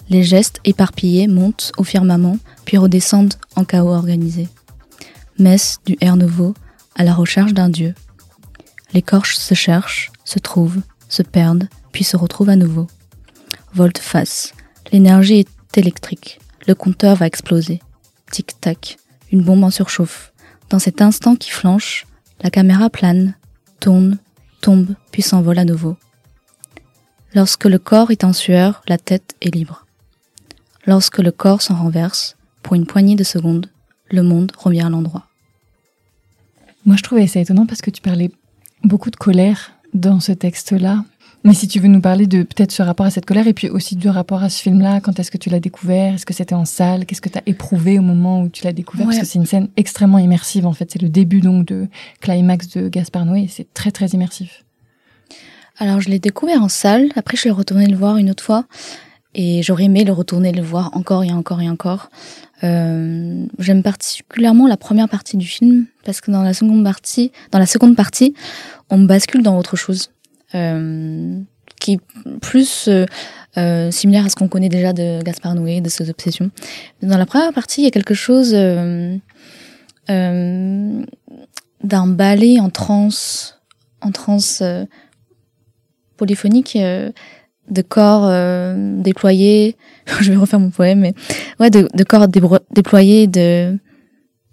Les gestes éparpillés montent au firmament, puis redescendent en chaos organisé. Messe du air nouveau à la recherche d'un dieu. Les se cherchent, se trouvent, se perdent, puis se retrouvent à nouveau. Volte-face. L'énergie est électrique. Le compteur va exploser. Tic-tac. Une bombe en surchauffe. Dans cet instant qui flanche, la caméra plane, tourne, tombe, puis s'envole à nouveau. Lorsque le corps est en sueur, la tête est libre. Lorsque le corps s'en renverse, pour une poignée de secondes, le monde revient à l'endroit. Moi, je trouvais ça étonnant parce que tu parlais beaucoup de colère dans ce texte-là. Mais si tu veux nous parler de peut-être ce rapport à cette colère et puis aussi du rapport à ce film-là, quand est-ce que tu l'as découvert? Est-ce que c'était en salle? Qu'est-ce que tu as éprouvé au moment où tu l'as découvert? Ouais. Parce que c'est une scène extrêmement immersive en fait. C'est le début donc de Climax de Gaspard Noé et c'est très très immersif. Alors, je l'ai découvert en salle. Après, je suis retournée le voir une autre fois. Et j'aurais aimé le retourner le voir encore et encore et encore. Euh, J'aime particulièrement la première partie du film parce que dans la seconde partie, dans la seconde partie, on bascule dans autre chose qui est plus euh, euh, similaire à ce qu'on connaît déjà de Gaspard Noé, de ses obsessions. Dans la première partie, il y a quelque chose euh, euh, d'un ballet en transe, en transe euh, polyphonique euh, de corps euh, déployés. Je vais refaire mon poème, mais ouais, de, corps déployés, de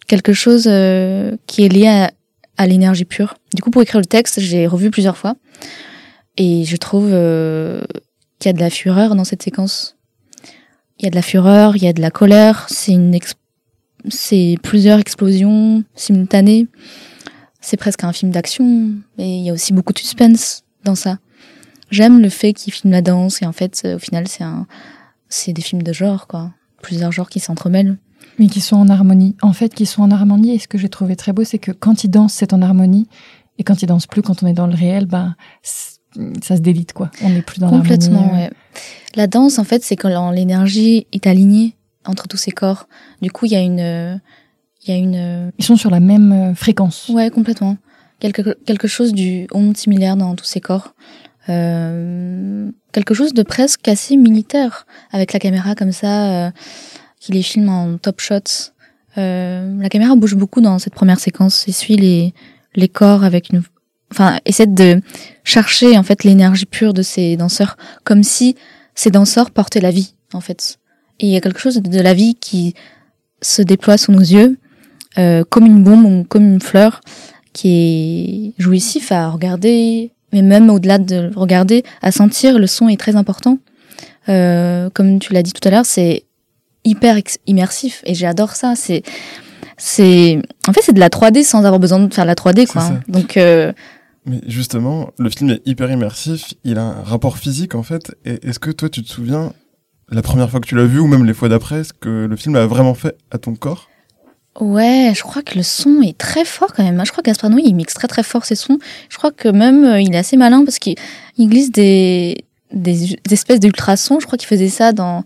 quelque chose euh, qui est lié à l'énergie pure. Du coup, pour écrire le texte, j'ai revu plusieurs fois et je trouve euh, qu'il y a de la fureur dans cette séquence. Il y a de la fureur, il y a de la colère. C'est une, c'est plusieurs explosions simultanées. C'est presque un film d'action, mais il y a aussi beaucoup de suspense dans ça. J'aime le fait qu'il filme la danse et en fait, euh, au final, c'est un, c'est des films de genre, quoi. Plusieurs genres qui s'entremêlent. Mais qui sont en harmonie. En fait, qui sont en harmonie. Et ce que j'ai trouvé très beau, c'est que quand ils dansent, c'est en harmonie. Et quand ils dansent plus, quand on est dans le réel, ben, ça se délite, quoi. On n'est plus dans. Complètement, ouais. La danse, en fait, c'est quand l'énergie est alignée entre tous ces corps. Du coup, il y a une, euh, il y a une, euh, Ils sont sur la même euh, fréquence. ouais, complètement. Quelque, quelque chose du onde similaire dans tous ces corps. Euh, quelque chose de presque assez militaire, avec la caméra comme ça, euh, qui les filme en top shots. Euh, la caméra bouge beaucoup dans cette première séquence et suit les, les corps avec une, enfin, essaie de chercher en fait l'énergie pure de ces danseurs, comme si ces danseurs portaient la vie en fait. Et il y a quelque chose de la vie qui se déploie sous nos yeux, euh, comme une bombe ou comme une fleur, qui est jouissif à regarder, mais même au-delà de regarder, à sentir, le son est très important. Euh, comme tu l'as dit tout à l'heure, c'est hyper immersif et j'adore ça. C'est, c'est, en fait, c'est de la 3D sans avoir besoin de faire la 3D, quoi. Donc, euh... mais justement, le film est hyper immersif. Il a un rapport physique, en fait. Est-ce que toi, tu te souviens la première fois que tu l'as vu ou même les fois d'après, ce que le film a vraiment fait à ton corps? Ouais, je crois que le son est très fort quand même. Je crois Noé, il mixe très très fort ses sons. Je crois que même euh, il est assez malin parce qu'il glisse des, des, espèces d'ultrasons. Je crois qu'il faisait ça dans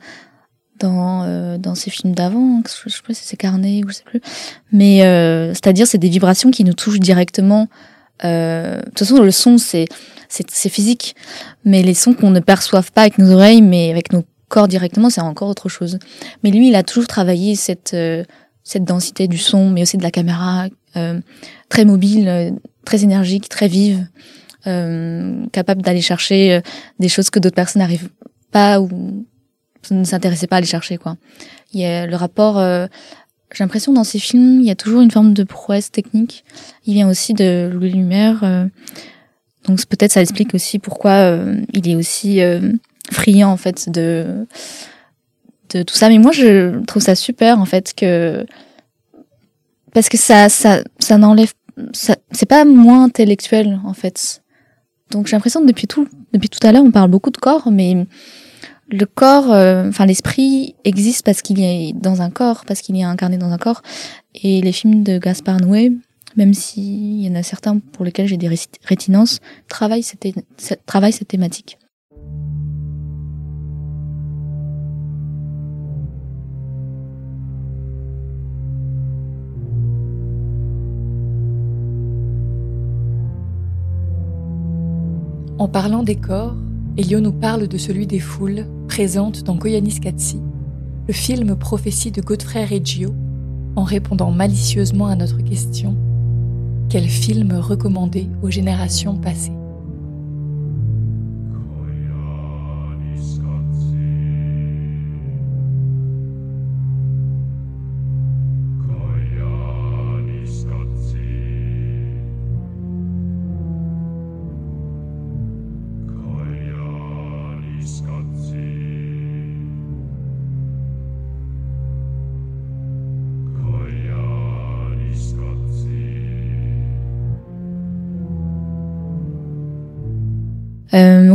dans euh, dans ses films d'avant. Je sais pas si c'est Carnet ou je sais plus. Mais euh, c'est-à-dire c'est des vibrations qui nous touchent directement. Euh, de toute façon, le son c'est c'est physique, mais les sons qu'on ne perçoive pas avec nos oreilles, mais avec nos corps directement, c'est encore autre chose. Mais lui, il a toujours travaillé cette euh, cette densité du son, mais aussi de la caméra, euh, très mobile, euh, très énergique, très vive, euh, capable d'aller chercher euh, des choses que d'autres personnes n'arrivent pas ou ne s'intéressaient pas à aller chercher. Quoi. Il y a le rapport. Euh, j'ai l'impression dans ces films, il y a toujours une forme de prouesse technique. Il vient aussi de Louis Lumière. donc peut-être ça explique aussi pourquoi il est aussi friand en fait de de tout ça. Mais moi, je trouve ça super, en fait, que. Parce que ça, ça, ça n'enlève. C'est pas moins intellectuel, en fait. Donc j'ai l'impression que depuis tout, depuis tout à l'heure, on parle beaucoup de corps, mais le corps, euh, enfin l'esprit existe parce qu'il est dans un corps, parce qu'il est incarné dans un corps. Et les films de Gaspard Noé, même s'il y en a certains pour lesquels j'ai des rétinences, travaillent cette, travaillent cette thématique. En parlant des corps, Elio nous parle de celui des foules présentes dans Koyanis Katsi, le film prophétie de Godfrey Reggio, en répondant malicieusement à notre question quel film recommander aux générations passées?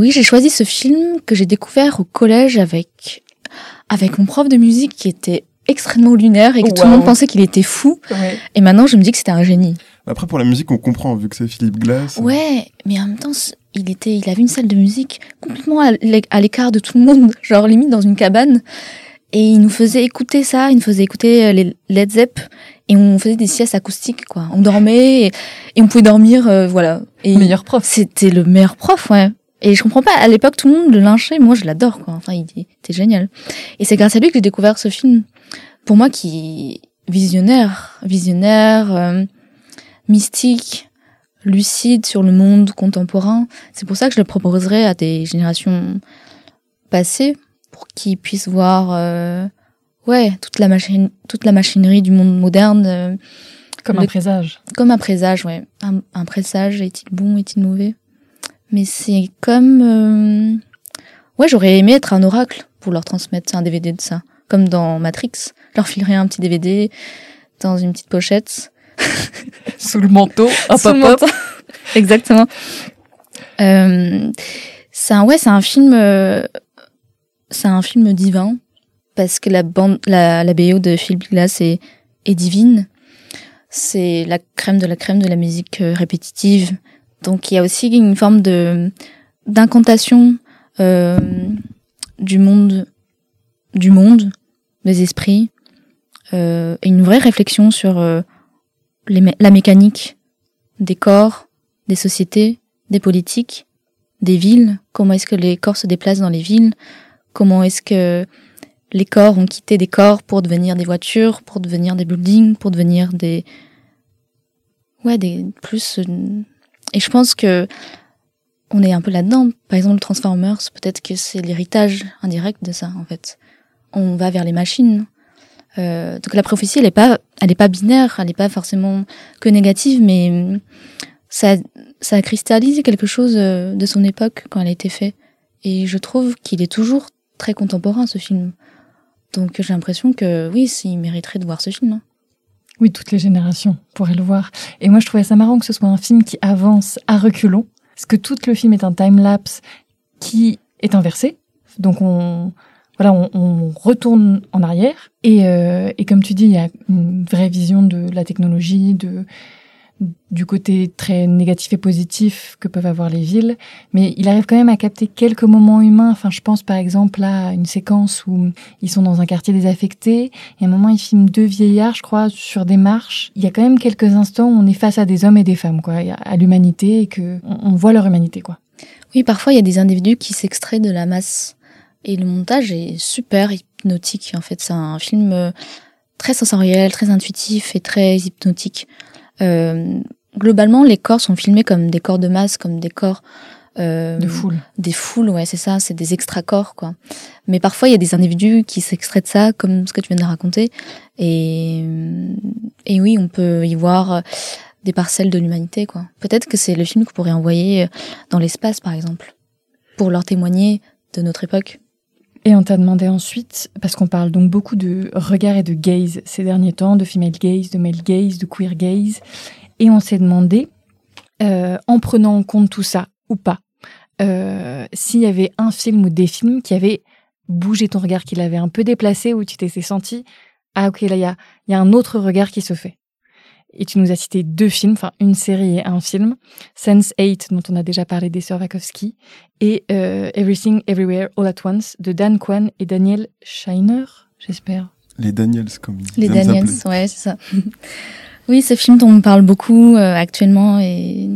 Oui, j'ai choisi ce film que j'ai découvert au collège avec avec mon prof de musique qui était extrêmement lunaire et que tout le monde pensait qu'il était fou. Et maintenant, je me dis que c'était un génie. Après, pour la musique, on comprend vu que c'est Philippe Glass. Ouais, mais en même temps, il était, il avait une salle de musique complètement à l'écart de tout le monde, genre limite dans une cabane. Et il nous faisait écouter ça, il nous faisait écouter euh, les Led Zepp et on faisait des siestes acoustiques quoi. On dormait et, on pouvait dormir, euh, voilà. Et meilleur prof. C'était le meilleur prof, ouais. Et je comprends pas, à l'époque, tout le monde le lynchait, moi je l'adore, quoi. Enfin, il était génial. Et c'est grâce à lui que j'ai découvert ce film. Pour moi, qui visionnaire, visionnaire, euh, mystique, lucide sur le monde contemporain. C'est pour ça que je le proposerai à des générations passées, pour qu'ils puissent voir, euh, ouais, toute la machine, toute la machinerie du monde moderne. Euh, comme un présage. Comme un présage, ouais. Un, un présage, est-il bon, est-il mauvais? Mais c'est comme... Euh, ouais, j'aurais aimé être un oracle pour leur transmettre un DVD de ça. Comme dans Matrix. Je leur filerais un petit DVD dans une petite pochette. Sous le manteau. Hop, Sous hop, le manteau. Exactement. Euh, c'est un, ouais, c'est un film, euh, c'est un film divin parce que la bande, la, la BO de Philip Glass est, est divine. C'est la crème de la crème de la musique euh, répétitive donc il y a aussi une forme de d'incantation euh, du monde, du monde, des esprits, euh, et une vraie réflexion sur euh, la mécanique des corps, des sociétés, des politiques, des villes. Comment est-ce que les corps se déplacent dans les villes? Comment est-ce que les corps ont quitté des corps pour devenir des voitures, pour devenir des buildings, pour devenir des ouais des plus euh, et je pense que on est un peu là-dedans. Par exemple, Transformers, peut-être que c'est l'héritage indirect de ça en fait. On va vers les machines. Euh, donc la prophétie, elle est pas, elle est pas binaire, elle est pas forcément que négative, mais ça, ça a cristallisé quelque chose euh, de son époque quand elle a été faite. Et je trouve qu'il est toujours très contemporain ce film. Donc j'ai l'impression que oui, il mériterait de voir ce film. hein. Oui, toutes les générations pourraient le voir. Et moi, je trouvais ça marrant que ce soit un film qui avance à reculons, parce que tout le film est un time-lapse qui est inversé. Donc on, voilà, on, on retourne en arrière. Et, euh, et comme tu dis, il y a une vraie vision de la technologie, de du côté très négatif et positif que peuvent avoir les villes, mais il arrive quand même à capter quelques moments humains. Enfin, je pense par exemple à une séquence où ils sont dans un quartier désaffecté, et à un moment ils filment deux vieillards, je crois, sur des marches. Il y a quand même quelques instants où on est face à des hommes et des femmes, quoi, à l'humanité, et que on, voit leur humanité, quoi. Oui, parfois il y a des individus qui s'extraient de la masse. Et le montage est super hypnotique. En fait, c'est un film euh, très sensoriel, très intuitif et très hypnotique. Euh, globalement, les corps sont filmés comme des corps de masse, comme des corps euh, De foule. des foules, ouais, c'est ça, c'est des extra-corps, quoi. Mais parfois, il y a des individus qui s'extraient de ça, comme ce que tu viens de raconter. Et, et oui, on peut y voir euh, des parcelles de l'humanité, quoi. Peut-être que c'est le film qu'on pourrait envoyer euh, dans l'espace, par exemple, pour leur témoigner de notre époque. Et on t'a demandé ensuite, parce qu'on parle donc beaucoup de regard et de gaze ces derniers temps, de female gaze, de male gaze, de queer gaze, et on s'est demandé, euh, en prenant en compte tout ça ou pas, euh, s'il y avait un film ou des films qui avaient bougé ton regard, qui l'avaient un peu déplacé, où tu t'étais senti, ah ok, là il y a, il y a un autre regard qui se fait. Et tu nous as cité deux films, enfin une série et un film, Sense 8 dont on a déjà parlé des sœurs Wachowski et euh, Everything Everywhere All at Once de Dan Kwan et Daniel Shiner, j'espère. Les Daniels, comme ils Les Daniels, ouais, c'est ça. oui, ce film dont on parle beaucoup euh, actuellement et,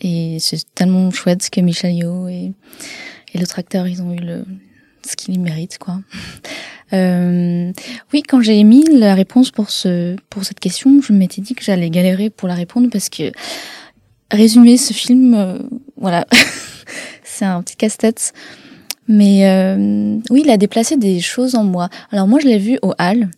et c'est tellement chouette que Michel Yeoh et, et l'autre acteur, ils ont eu le, ce qu'ils méritent, quoi. Euh, oui, quand j'ai émis la réponse pour ce, pour cette question, je m'étais dit que j'allais galérer pour la répondre parce que résumer ce film, euh, voilà, c'est un petit casse-tête. Mais euh, oui, il a déplacé des choses en moi. Alors moi, je l'ai vu au hall.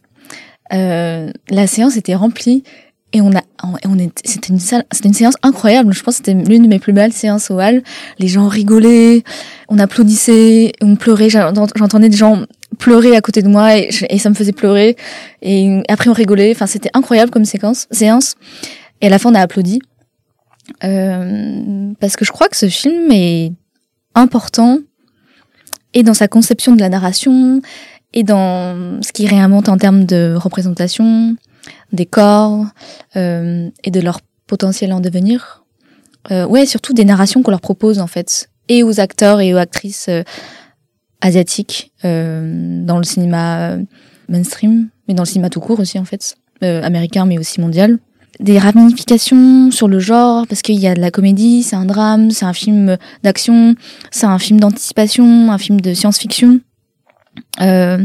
Euh, la séance était remplie et on a, on, est, c'était une salle, c'était une séance incroyable. Je pense que c'était l'une de mes plus belles séances au hall. Les gens rigolaient, on applaudissait, on pleurait. J'ent- J'entendais des gens pleurer à côté de moi et, ça me faisait pleurer. Et après, on rigolait. Enfin, c'était incroyable comme séquence, séance. Et à la fin, on a applaudi. Euh, parce que je crois que ce film est important et dans sa conception de la narration et dans ce qu'il réinvente en termes de représentation des corps euh, et de leur potentiel en devenir. Euh, ouais, surtout des narrations qu'on leur propose en fait, et aux acteurs et aux actrices asiatiques euh, dans le cinéma euh, mainstream, mais dans le cinéma tout court aussi en fait, euh, américain mais aussi mondial. Des ramifications sur le genre, parce qu'il y a de la comédie, c'est un drame, c'est un film d'action, c'est un film d'anticipation, un film de science-fiction. Euh,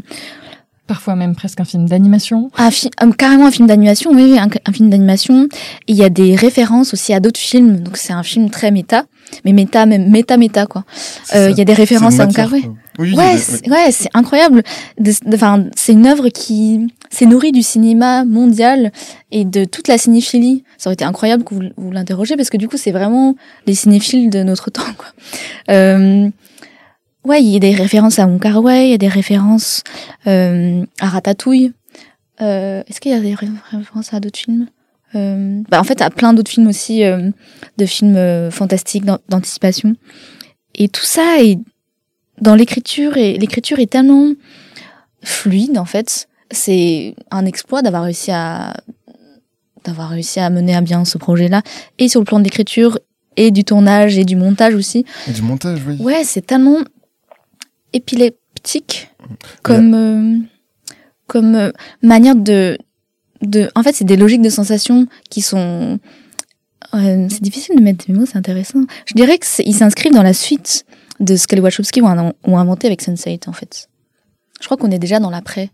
Parfois même presque un film d'animation. un fi- carrément un film d'animation, oui, un, un film d'animation. Il y a des références aussi à d'autres films, donc c'est un film très méta, mais méta, même méta, méta, quoi. C'est Euh. Il y a des références à quoi. Oui, il Ouais, c'est- ouais, c'est incroyable. Enfin, c'est une œuvre qui s'est nourrie du cinéma mondial et de toute la cinéphilie. Ça aurait été incroyable que vous, vous l'interrogiez parce que du coup, c'est vraiment les cinéphiles de notre temps, quoi. Euh, ouais, il y a des références à Wong Kar il y a des références euh, à Ratatouille. Euh, Est-ce qu'il y a des ré- références à d'autres films? Euh, bah, En fait, à plein d'autres films aussi, euh, de films euh, fantastiques, d'an- d'anticipation. Et tout ça est dans l'écriture et l'écriture est tellement fluide en fait. C'est un exploit d'avoir réussi à d'avoir réussi à mener à bien ce projet-là et sur le plan de l'écriture et du tournage et du montage aussi. Et du montage, oui. Ouais, c'est tellement épileptique comme euh, comme manière de de en fait, c'est des logiques de sensations qui sont euh, c'est difficile de mettre des mots, c'est intéressant. Je dirais que c'est- ils s'inscrivent dans la suite de ce que les Wachowski ont, ont inventé avec Sense8 en fait. Je crois qu'on est déjà dans l'après.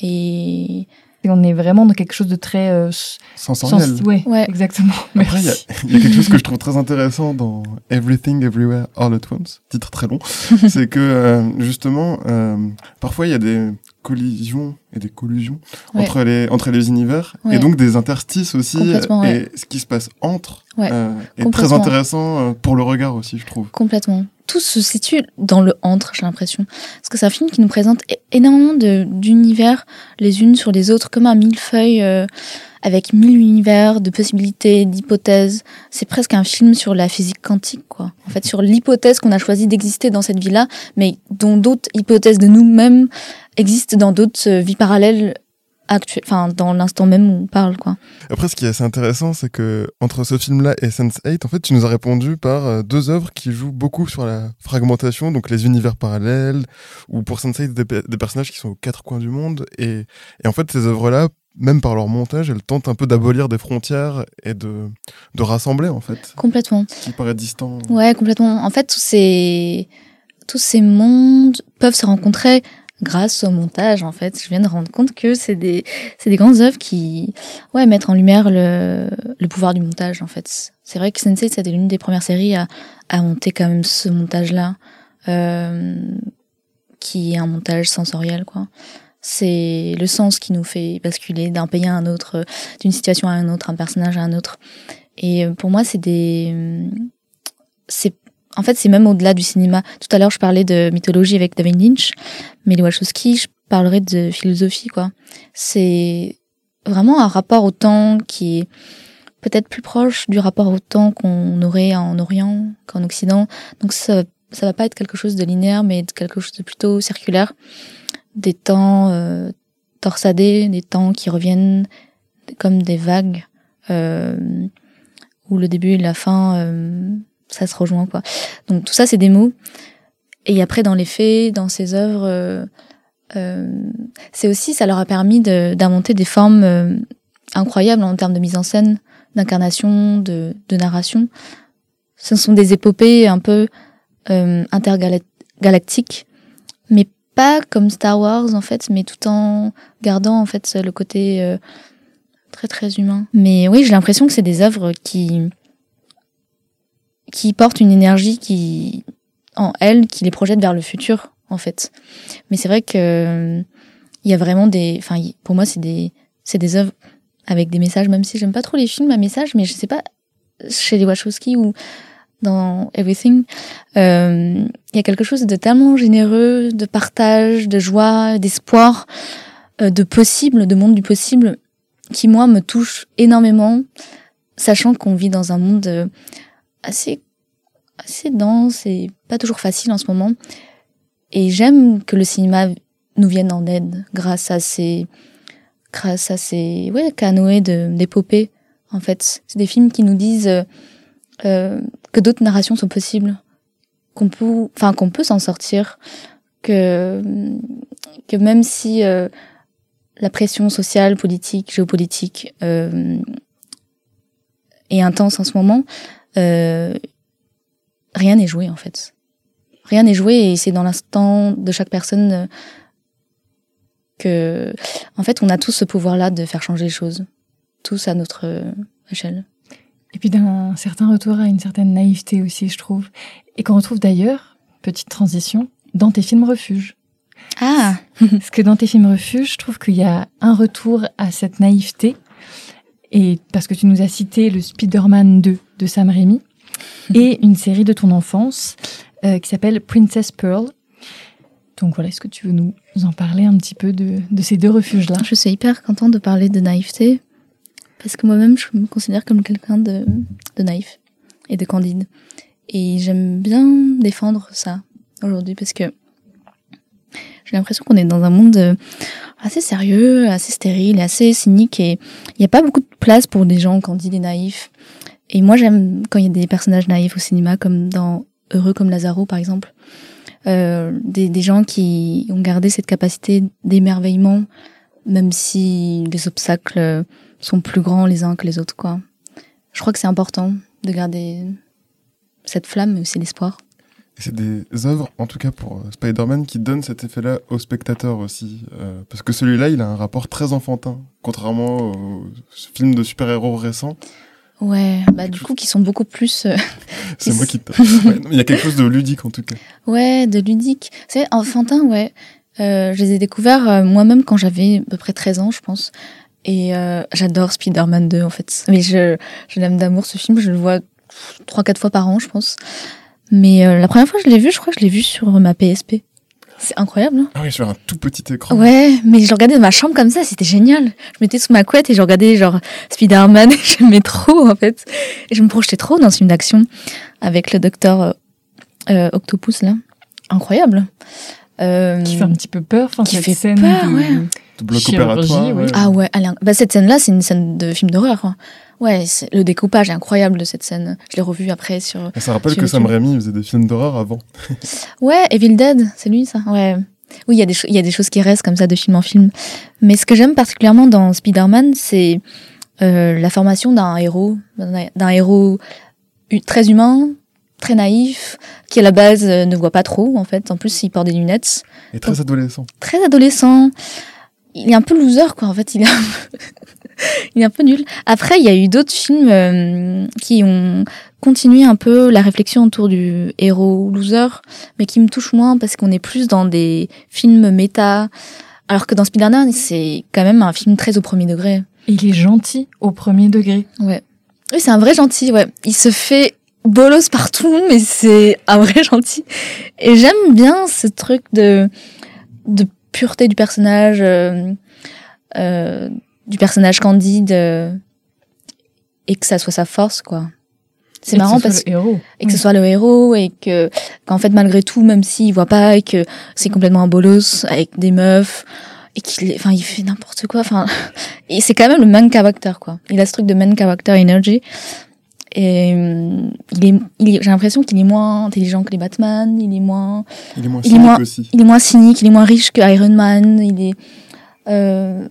Et Et on est vraiment dans quelque chose de très euh, Sensoriel. sens- Ouais, Ouais. exactement. Après, il y, a- Merci. il y a quelque chose que je trouve très intéressant dans Everything Everywhere All at Once, titre très long, c'est que euh, justement, euh, parfois il y a des collisions et des collusions Ouais. entre les entre les univers Ouais. et donc des interstices aussi Complètement, et ce qui se passe entre euh, est très intéressant euh, pour le regard aussi, je trouve. Complètement. Tout se situe dans le entre, j'ai l'impression. Parce que c'est un film qui nous présente énormément de- d'univers les unes sur les autres, comme un millefeuille euh, avec mille univers, de possibilités, d'hypothèses. C'est presque un film sur la physique quantique, quoi. En fait, sur l'hypothèse qu'on a choisi d'exister dans cette vie-là, mais dont d'autres hypothèses de nous-mêmes existent dans d'autres euh, vies parallèles actuelles, enfin, dans l'instant même où on parle, quoi. Après, ce qui est assez intéressant, c'est que entre ce film-là et Sense8, en fait, tu nous as répondu par euh, deux œuvres qui jouent beaucoup sur la fragmentation, donc les univers parallèles, ou pour Sense8, des, pe- des personnages qui sont aux quatre coins du monde. Et, et en fait, ces œuvres-là, même par leur montage, elles tentent un peu d'abolir des frontières et de, de rassembler, en fait, Complètement. ce qui paraît distant. Ouais, complètement. En fait, tous ces, tous ces mondes peuvent se rencontrer grâce au montage, en fait. Je viens de rendre compte que c'est des, c'est des grandes œuvres qui, ouais, mettent en lumière le, le pouvoir du montage, en fait. C'est vrai que Sensei, c'était l'une des premières séries à, à monter quand même ce montage-là, euh, qui est un montage sensoriel, quoi. C'est le sens qui nous fait basculer d'un pays à un autre, d'une situation à un autre, un personnage à un autre. Et euh, pour moi, c'est des, c'est en fait c'est même au-delà du cinéma. Tout à l'heure je parlais de mythologie avec David Lynch, mais les Wachowski, je parlerai de philosophie quoi. C'est vraiment un rapport au temps qui est peut-être plus proche du rapport au temps qu'on aurait en Orient qu'en Occident. Donc ça ça va pas être quelque chose de linéaire mais quelque chose de plutôt circulaire. Des temps euh, torsadés, des temps qui reviennent comme des vagues euh, où le début et la fin euh, ça se rejoint quoi. Donc tout ça c'est des mots. Et après dans les faits, dans ces œuvres, euh, euh, c'est aussi ça leur a permis d'inventer des formes euh, incroyables en termes de mise en scène, d'incarnation, de, de narration. Ce sont des épopées un peu euh, intergalactiques, mais pas comme Star Wars en fait, mais tout en gardant en fait le côté très très humain. Mais oui, j'ai l'impression que c'est des œuvres qui qui portent une énergie qui en elles qui les projette vers le futur en fait. Mais c'est vrai que il y a vraiment des enfin pour moi c'est des c'est des œuvres avec des messages même si j'aime pas trop les films à messages mais je sais pas chez les Wachowski ou dans Everything euh, il y a quelque chose de tellement généreux de partage de joie d'espoir euh, de possible de monde du possible qui moi me touche énormément sachant qu'on vit dans un monde euh, assez assez dense et pas toujours facile en ce moment. Et j'aime que le cinéma nous vienne en aide grâce à ces grâce à ces ouais canoës d'épopées en fait. C'est des films qui nous disent euh, euh, que d'autres narrations sont possibles, qu'on peut enfin qu'on peut s'en sortir, que que même si euh, la pression sociale, politique, géopolitique est intense en ce moment, euh, rien n'est joué en fait. Rien n'est joué et c'est dans l'instant de chaque personne euh, que, en fait, on a tous ce pouvoir-là de faire changer les choses, tous à notre euh, échelle. Et puis d'un certain retour à une certaine naïveté aussi, je trouve. Et qu'on retrouve d'ailleurs, petite transition, dans tes films refuges. Ah, Parce que dans tes films refuges, je trouve qu'il y a un retour à cette naïveté. Et parce que tu nous as cité le Spider-Man 2 de Sam Raimi et une série de ton enfance euh, qui s'appelle Princess Pearl. Donc voilà, est-ce que tu veux nous en parler un petit peu de, de ces deux refuges-là? Je suis hyper contente de parler de naïveté parce que moi-même, je me considère comme quelqu'un de, de naïf et de candide. Et j'aime bien défendre ça aujourd'hui parce que j'ai l'impression qu'on est dans un monde euh, assez sérieux, assez stérile, assez cynique et il n'y a pas beaucoup de place pour des gens candides et naïfs. Et moi, j'aime quand il y a des personnages naïfs au cinéma, comme dans Heureux comme Lazaro, par exemple. Euh, des, des gens qui ont gardé cette capacité d'émerveillement, même si les obstacles sont plus grands les uns que les autres, quoi. Je crois que c'est important de garder cette flamme, mais aussi l'espoir. C'est des œuvres, en tout cas pour euh, Spider-Man, qui donnent cet effet-là au spectateur aussi. euh, parce que celui-là, il a un rapport très enfantin, contrairement aux films de super-héros récents. Ouais, bah du coup, qui sont beaucoup plus, euh, C'est moi qui te... Ouais, non, Il y a quelque chose de ludique, en tout cas. ouais, de ludique. C'est enfantin, ouais. Euh, je les ai découverts moi-même quand j'avais à peu près 13 ans, je pense. Et j'adore Spider-Man 2, en fait. Mais je, je l'aime d'amour, ce film. Je le vois trois, quatre fois par an, je pense. Mais euh, la première fois que je l'ai vu, je crois que je l'ai vu sur ma PSP. C'est incroyable, hein Ah oui, sur un tout petit écran. Ouais, mais je le regardais dans ma chambre comme ça, c'était génial. Je mettais sous ma couette et je regardais genre Spider-Man, et j'aimais trop en fait. Et je me projetais trop dans ce film d'action avec le docteur euh, euh, Octopus là. Incroyable. Euh, Qui fait un petit peu peur. Enfin, Qui cette fait scène peur, de- ouais. Bloc opératoire. ouais. Ah ouais, inc- bah, cette scène-là, c'est une scène de film d'horreur. hein. Ouais, le découpage est incroyable de cette scène. Je l'ai revu après sur. Et ça rappelle Sur que Sam. Raimi faisait des films d'horreur avant. Ouais, Evil Dead, c'est lui ça. Ouais. Oui, il y a des il y a des choses qui restent comme ça de film en film. Mais ce que j'aime particulièrement dans Spider-Man, c'est euh, la formation d'un héros, d'un héros très humain, très naïf, qui à la base euh, ne voit pas trop en fait. En plus, il porte des lunettes. Et très adolescent. Très adolescent. Il est un peu loser quoi. En fait, il est un peu, il est un peu nul. Après, il y a eu d'autres films euh, qui ont continué un peu la réflexion autour du héros loser, mais qui me touchent moins parce qu'on est plus dans des films méta. Alors que dans Spider-Man, c'est quand même un film très au premier degré. Il est gentil au premier degré. Ouais. Oui, c'est un vrai gentil, ouais. Il se fait bolos partout, mais c'est un vrai gentil. Et j'aime bien ce truc de, de pureté du personnage, euh, euh, du personnage candide, euh, et que ça soit sa force, quoi. C'est que marrant soit parce le héros. et que ce soit le héros et que qu'en fait malgré tout même s'il voit pas et que c'est complètement un bolos avec des meufs et qu'il est enfin il fait n'importe quoi enfin et c'est quand même le main character quoi il a ce truc de main character energy et hum, il est, il est- j'ai l'impression qu'il est moins intelligent que les Batman il est moins Il est moins Il est cynique moins- aussi. il est moins cynique il est moins riche que Iron Man il est euh,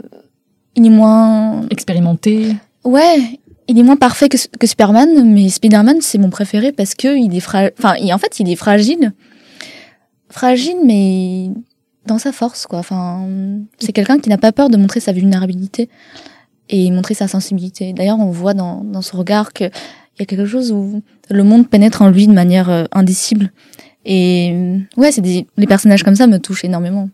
il est moins Expérimenté. Ouais, il est moins parfait que, que Superman, mais Spider-Man, c'est mon préféré parce que il est fra... enfin, il- en fait, il est fragile. Fragile, mais dans sa force, quoi. Enfin, c'est quelqu'un qui n'a pas peur de montrer sa vulnérabilité et montrer sa sensibilité. D'ailleurs, on voit dans, dans son regard qu'il y a quelque chose où le monde pénètre en lui de manière euh, indicible. Et euh, ouais, c'est des... les personnages comme ça me touchent énormément.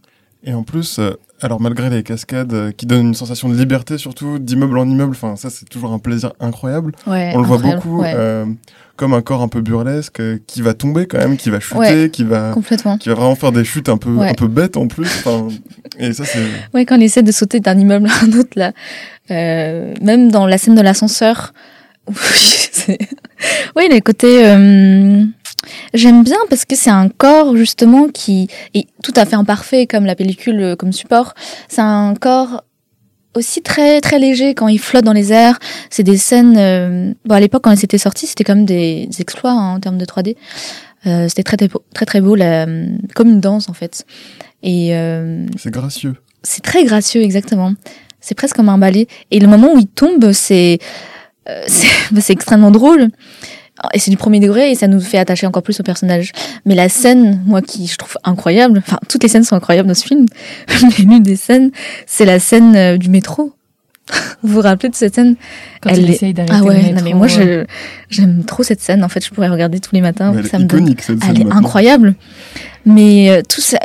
Et en plus, euh, alors malgré les cascades euh, qui donnent une sensation de liberté, surtout d'immeuble en immeuble, enfin ça c'est toujours un plaisir incroyable. Ouais, On le voit beaucoup ouais, euh, comme un corps un peu burlesque euh, qui va tomber quand même, qui va chuter, Ouais. qui va complètement. qui va vraiment faire des chutes un peu un peu bêtes en plus. Et ça c'est Ouais, quand il essaie de sauter d'un immeuble à un autre, là. Même dans la scène de l'ascenseur. c'est- oui, le côté... euh, J'aime bien parce que c'est un corps, justement, qui est tout à fait imparfait, comme la pellicule, euh, comme support. C'est un corps aussi très très léger quand il flotte dans les airs. C'est des scènes... euh, Bon, à l'époque, quand c'était sorti, c'était comme des, des exploits hein, en termes de 3D. Euh, c'était très, très beau, très très beau, la- comme une danse, en fait. Et... euh, c'est gracieux. c'est très gracieux, exactement. C'est presque comme un ballet. Et le moment où il tombe, c'est euh, c'est extrêmement drôle. Et c'est du premier degré et ça nous fait attacher encore plus au personnage. Mais la scène, moi qui je trouve incroyable, enfin toutes les scènes sont incroyables dans ce film, mais l'une des scènes, c'est la scène euh, du métro. vous vous rappelez de cette scène? Quand Elle il est- essaye d'arrêter Ah le ouais, métro, non mais moi euh, j'aime trop cette scène. En fait, je pourrais regarder tous les matins. Mais elle ça est me donne cette elle scène est maintenant. incroyable. Mais euh, tout ça,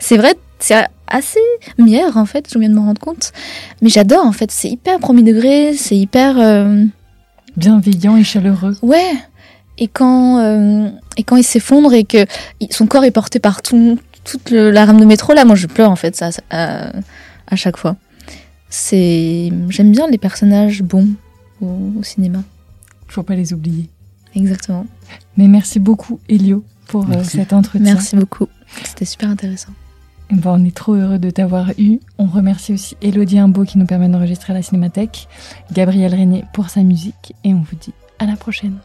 c'est vrai, c'est assez mière en fait, je viens de me rendre compte. Mais j'adore en fait, c'est hyper premier degré, c'est hyper euh, bienveillant et chaleureux. ouais. Et quand euh, et quand il s'effondre et que son corps est porté par tout, toute le- la rame de métro là, moi je pleure en fait ça, ça, à, à chaque fois. C'est j'aime bien les personnages bons au, au cinéma, Faut pas les oublier. exactement. Mais merci beaucoup, Elio, pour euh, Merci. cet entretien. Merci beaucoup, c'était super intéressant. Ben, on est trop heureux de t'avoir eu. On remercie aussi Elodie Imbeau qui nous permet d'enregistrer à la Cinémathèque, Gabriel René pour sa musique, et on vous dit à la prochaine.